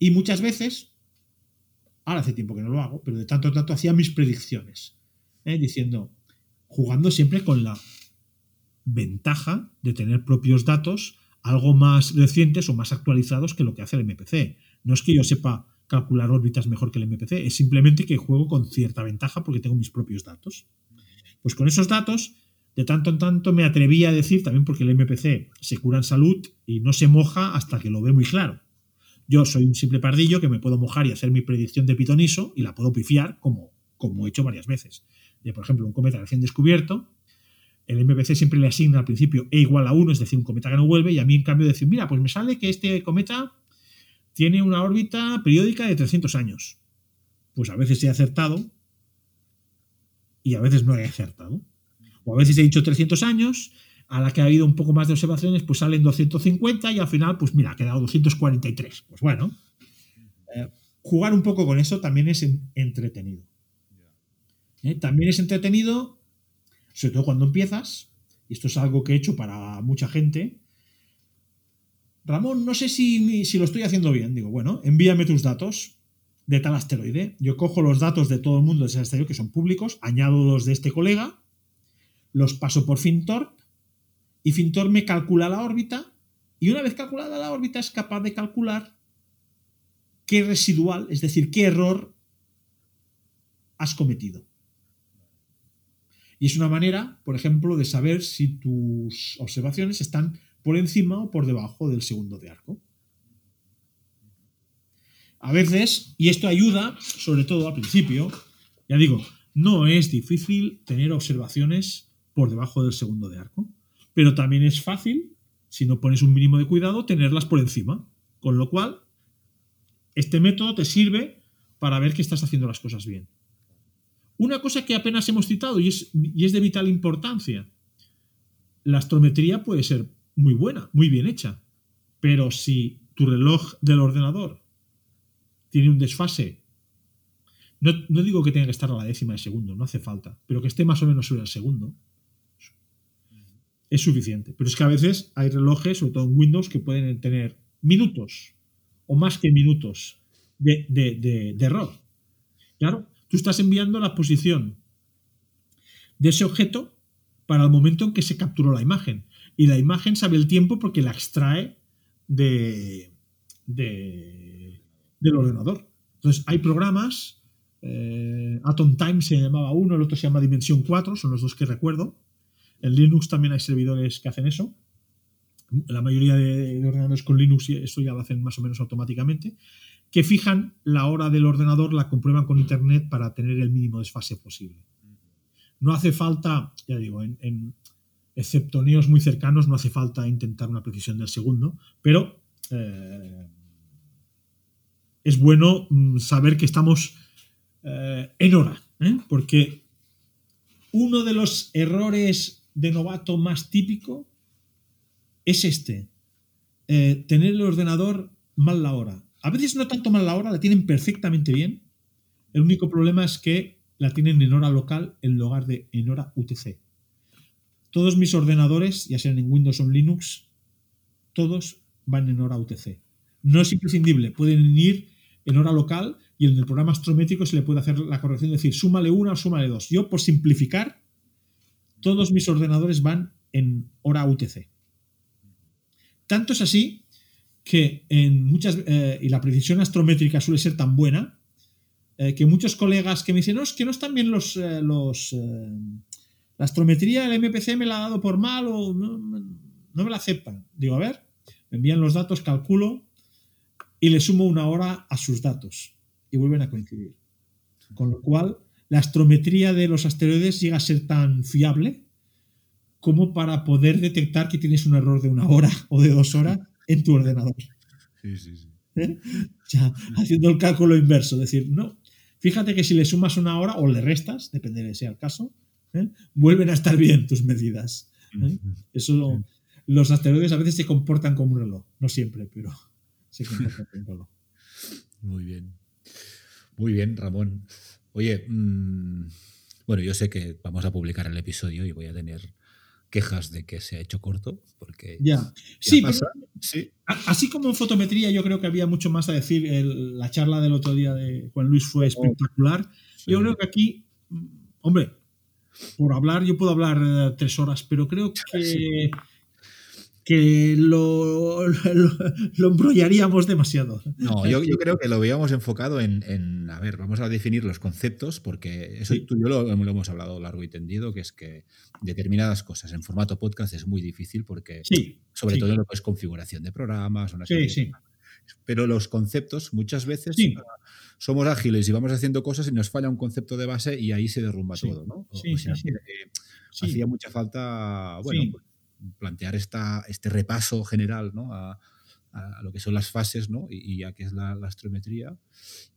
Y muchas veces, ahora hace tiempo que no lo hago, pero de tanto tanto hacía mis predicciones, ¿eh? diciendo, jugando siempre con la ventaja de tener propios datos algo más recientes o más actualizados que lo que hace el MPC. No es que yo sepa calcular órbitas mejor que el MPC, es simplemente que juego con cierta ventaja porque tengo mis propios datos. Pues con esos datos, de tanto en tanto me atrevía a decir, también porque el MPC se cura en salud y no se moja hasta que lo ve muy claro. Yo soy un simple pardillo que me puedo mojar y hacer mi predicción de pitoniso y la puedo pifiar como, como he hecho varias veces. Por ejemplo, un cometa recién descubierto, el MPC siempre le asigna al principio E igual a 1, es decir, un cometa que no vuelve, y a mí en cambio decir, mira, pues me sale que este cometa tiene una órbita periódica de 300 años. Pues a veces he acertado y a veces no he acertado. O a veces he dicho 300 años, a la que ha habido un poco más de observaciones, pues salen 250 y al final, pues mira, ha quedado 243. Pues bueno, eh, jugar un poco con eso también es entretenido. ¿Eh? También es entretenido, sobre todo cuando empiezas, y esto es algo que he hecho para mucha gente, Ramón, no sé si, si, lo estoy haciendo bien. Digo, bueno, envíame tus datos de tal asteroide. Yo cojo los datos de todo el mundo de ese asteroide que son públicos, añado los de este colega, los paso por Fintor y Fintor me calcula la órbita y una vez calculada la órbita es capaz de calcular qué residual, es decir, qué error has cometido. Y es una manera, por ejemplo, de saber si tus observaciones están por encima o por debajo del segundo de arco. A veces, y esto ayuda, sobre todo al principio, ya digo, no es difícil tener observaciones por debajo del segundo de arco, pero también es fácil, si no pones un mínimo de cuidado, tenerlas por encima. Con lo cual, este método te sirve para ver que estás haciendo las cosas bien. Una cosa que apenas hemos citado y es, y es de vital importancia, la astrometría puede ser muy buena, muy bien hecha. Pero si tu reloj del ordenador tiene un desfase, no, digo que tenga que estar a la décima de segundo, no hace falta, pero que esté más o menos sobre el segundo, es suficiente. Pero es que a veces hay relojes, sobre todo en Windows, que pueden tener minutos o más que minutos de, de error. Claro, estás enviando la posición de ese objeto para el momento en que se capturó la imagen y la imagen sabe el tiempo porque la extrae de, del ordenador. Entonces, hay programas, eh, Atom Time se llamaba uno, el otro se llama Dimensión 4, son los dos que recuerdo. En Linux también hay servidores que hacen eso. La mayoría de, ordenadores con Linux eso ya lo hacen más o menos automáticamente, que fijan la hora del ordenador, la comprueban con Internet para tener el mínimo desfase posible. No hace falta, ya digo, en, excepto neos muy cercanos, no hace falta intentar una precisión del segundo, pero eh, es bueno mm, saber que estamos eh, en hora, ¿eh? porque uno de los errores de novato más típico es este, tener el ordenador mal la hora. A veces no tanto mal la hora, la tienen perfectamente bien. El único problema es que la tienen en hora local en lugar de en hora UTC. Todos mis ordenadores, ya sean en Windows o en Linux, todos van en hora UTC. No es imprescindible, pueden ir en hora local y en el programa astrométrico se le puede hacer la corrección, decir, súmale una o súmale dos. Yo, por simplificar, todos mis ordenadores van en hora UTC. Tanto es así que en muchas, eh, y la precisión astrométrica suele ser tan buena, eh, que muchos colegas que me dicen, no, es que no están bien los, eh, los la astrometría del MPC me la ha dado por mal o no, me la aceptan. Digo, a ver, me envían los datos, calculo y le sumo una hora a sus datos y vuelven a coincidir. Con lo cual, la astrometría de los asteroides llega a ser tan fiable como para poder detectar que tienes un error de una hora o de dos horas en tu ordenador. Sí, sí, sí. ¿Eh? Ya, haciendo el cálculo inverso, decir, no, fíjate que si le sumas una hora o le restas, depende de sea el caso, ¿eh? vuelven a estar bien tus medidas. ¿eh? Eso los asteroides a veces se comportan como un reloj, no siempre, pero se comportan como un reloj. Muy bien. Muy bien, Ramón. Oye, mm, Bueno, yo sé que vamos a publicar el episodio y voy a tener quejas de que se ha hecho corto, porque... Ya. Sí, sí. así como en fotometría yo creo que había mucho más a decir, la charla del otro día de Juan Luis fue oh. espectacular. Yo creo que aquí, mm, hombre, por hablar, yo puedo hablar eh, tres horas, pero creo *laughs* que que *laughs* lo, lo, embrollaríamos demasiado. No, yo, yo, creo que lo habíamos enfocado en, en, a ver, vamos a definir los conceptos, porque eso tú y yo lo, hemos hablado largo y tendido, que es que determinadas cosas en formato podcast es muy difícil porque, sobre todo en lo que es configuración de programas, una sí, sí. pero los conceptos muchas veces somos ágiles y vamos haciendo cosas y nos falla un concepto de base y ahí se derrumba todo, ¿no? Sí, o, sea, hacía mucha falta, bueno, pues, plantear esta, este repaso general ¿no? a, lo que son las fases ¿no? y, a qué es la, astrometría.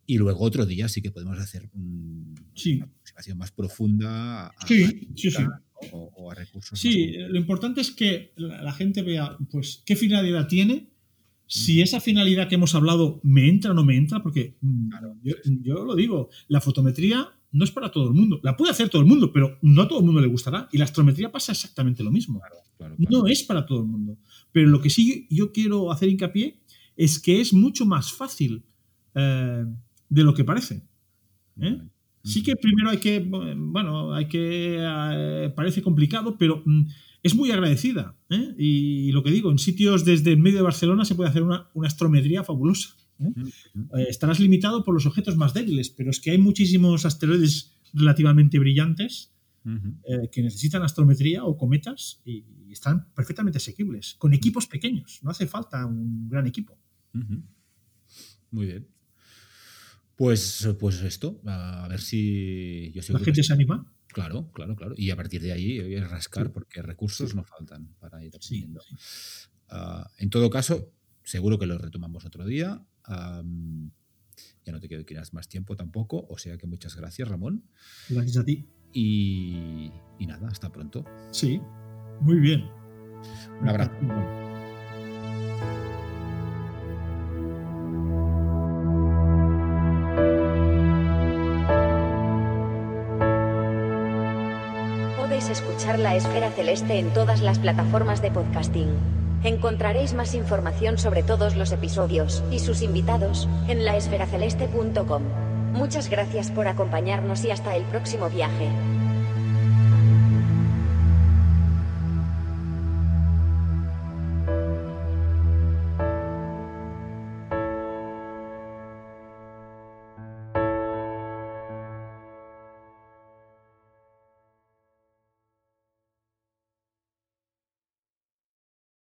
Y luego otro día sí que podemos hacer una aproximación más profunda a, sí, sí, o, a recursos. Sí, lo importante es que la, gente vea pues, qué finalidad tiene, si esa finalidad que hemos hablado me entra o no me entra, porque mm, yo, yo, lo digo, la fotometría no es para todo el mundo. La puede hacer todo el mundo, pero no a todo el mundo le gustará. Y la astrometría pasa exactamente lo mismo. No es para todo el mundo. Pero lo que sí yo quiero hacer hincapié es que es mucho más fácil eh, de lo que parece. ¿eh? Sí que primero hay que, bueno, hay que, eh, parece complicado, pero mm, es muy agradecida. Y, lo que digo, en sitios desde el medio de Barcelona se puede hacer una, una astrometría fabulosa. Eh, estarás limitado por los objetos más débiles, pero es que hay muchísimos asteroides relativamente brillantes eh, que necesitan astrometría o cometas y, están perfectamente asequibles, con equipos pequeños. No hace falta un gran equipo. Muy bien. Pues, pues esto, a ver si La gente se anima. Claro, claro, claro. Y a partir de ahí a rascar porque recursos no faltan para ir aprendiendo. Ah, en todo caso, seguro que lo retomamos otro día ya no te quiero quieras más tiempo tampoco, o sea que muchas gracias, Ramón. Gracias a ti. Y, y nada, hasta pronto. Sí, muy bien. Un abrazo. Podéis escuchar la esfera celeste en todas las plataformas de podcasting. Encontraréis más información sobre todos los episodios y sus invitados en laesferaceleste.com. Muchas gracias por acompañarnos y hasta el próximo viaje.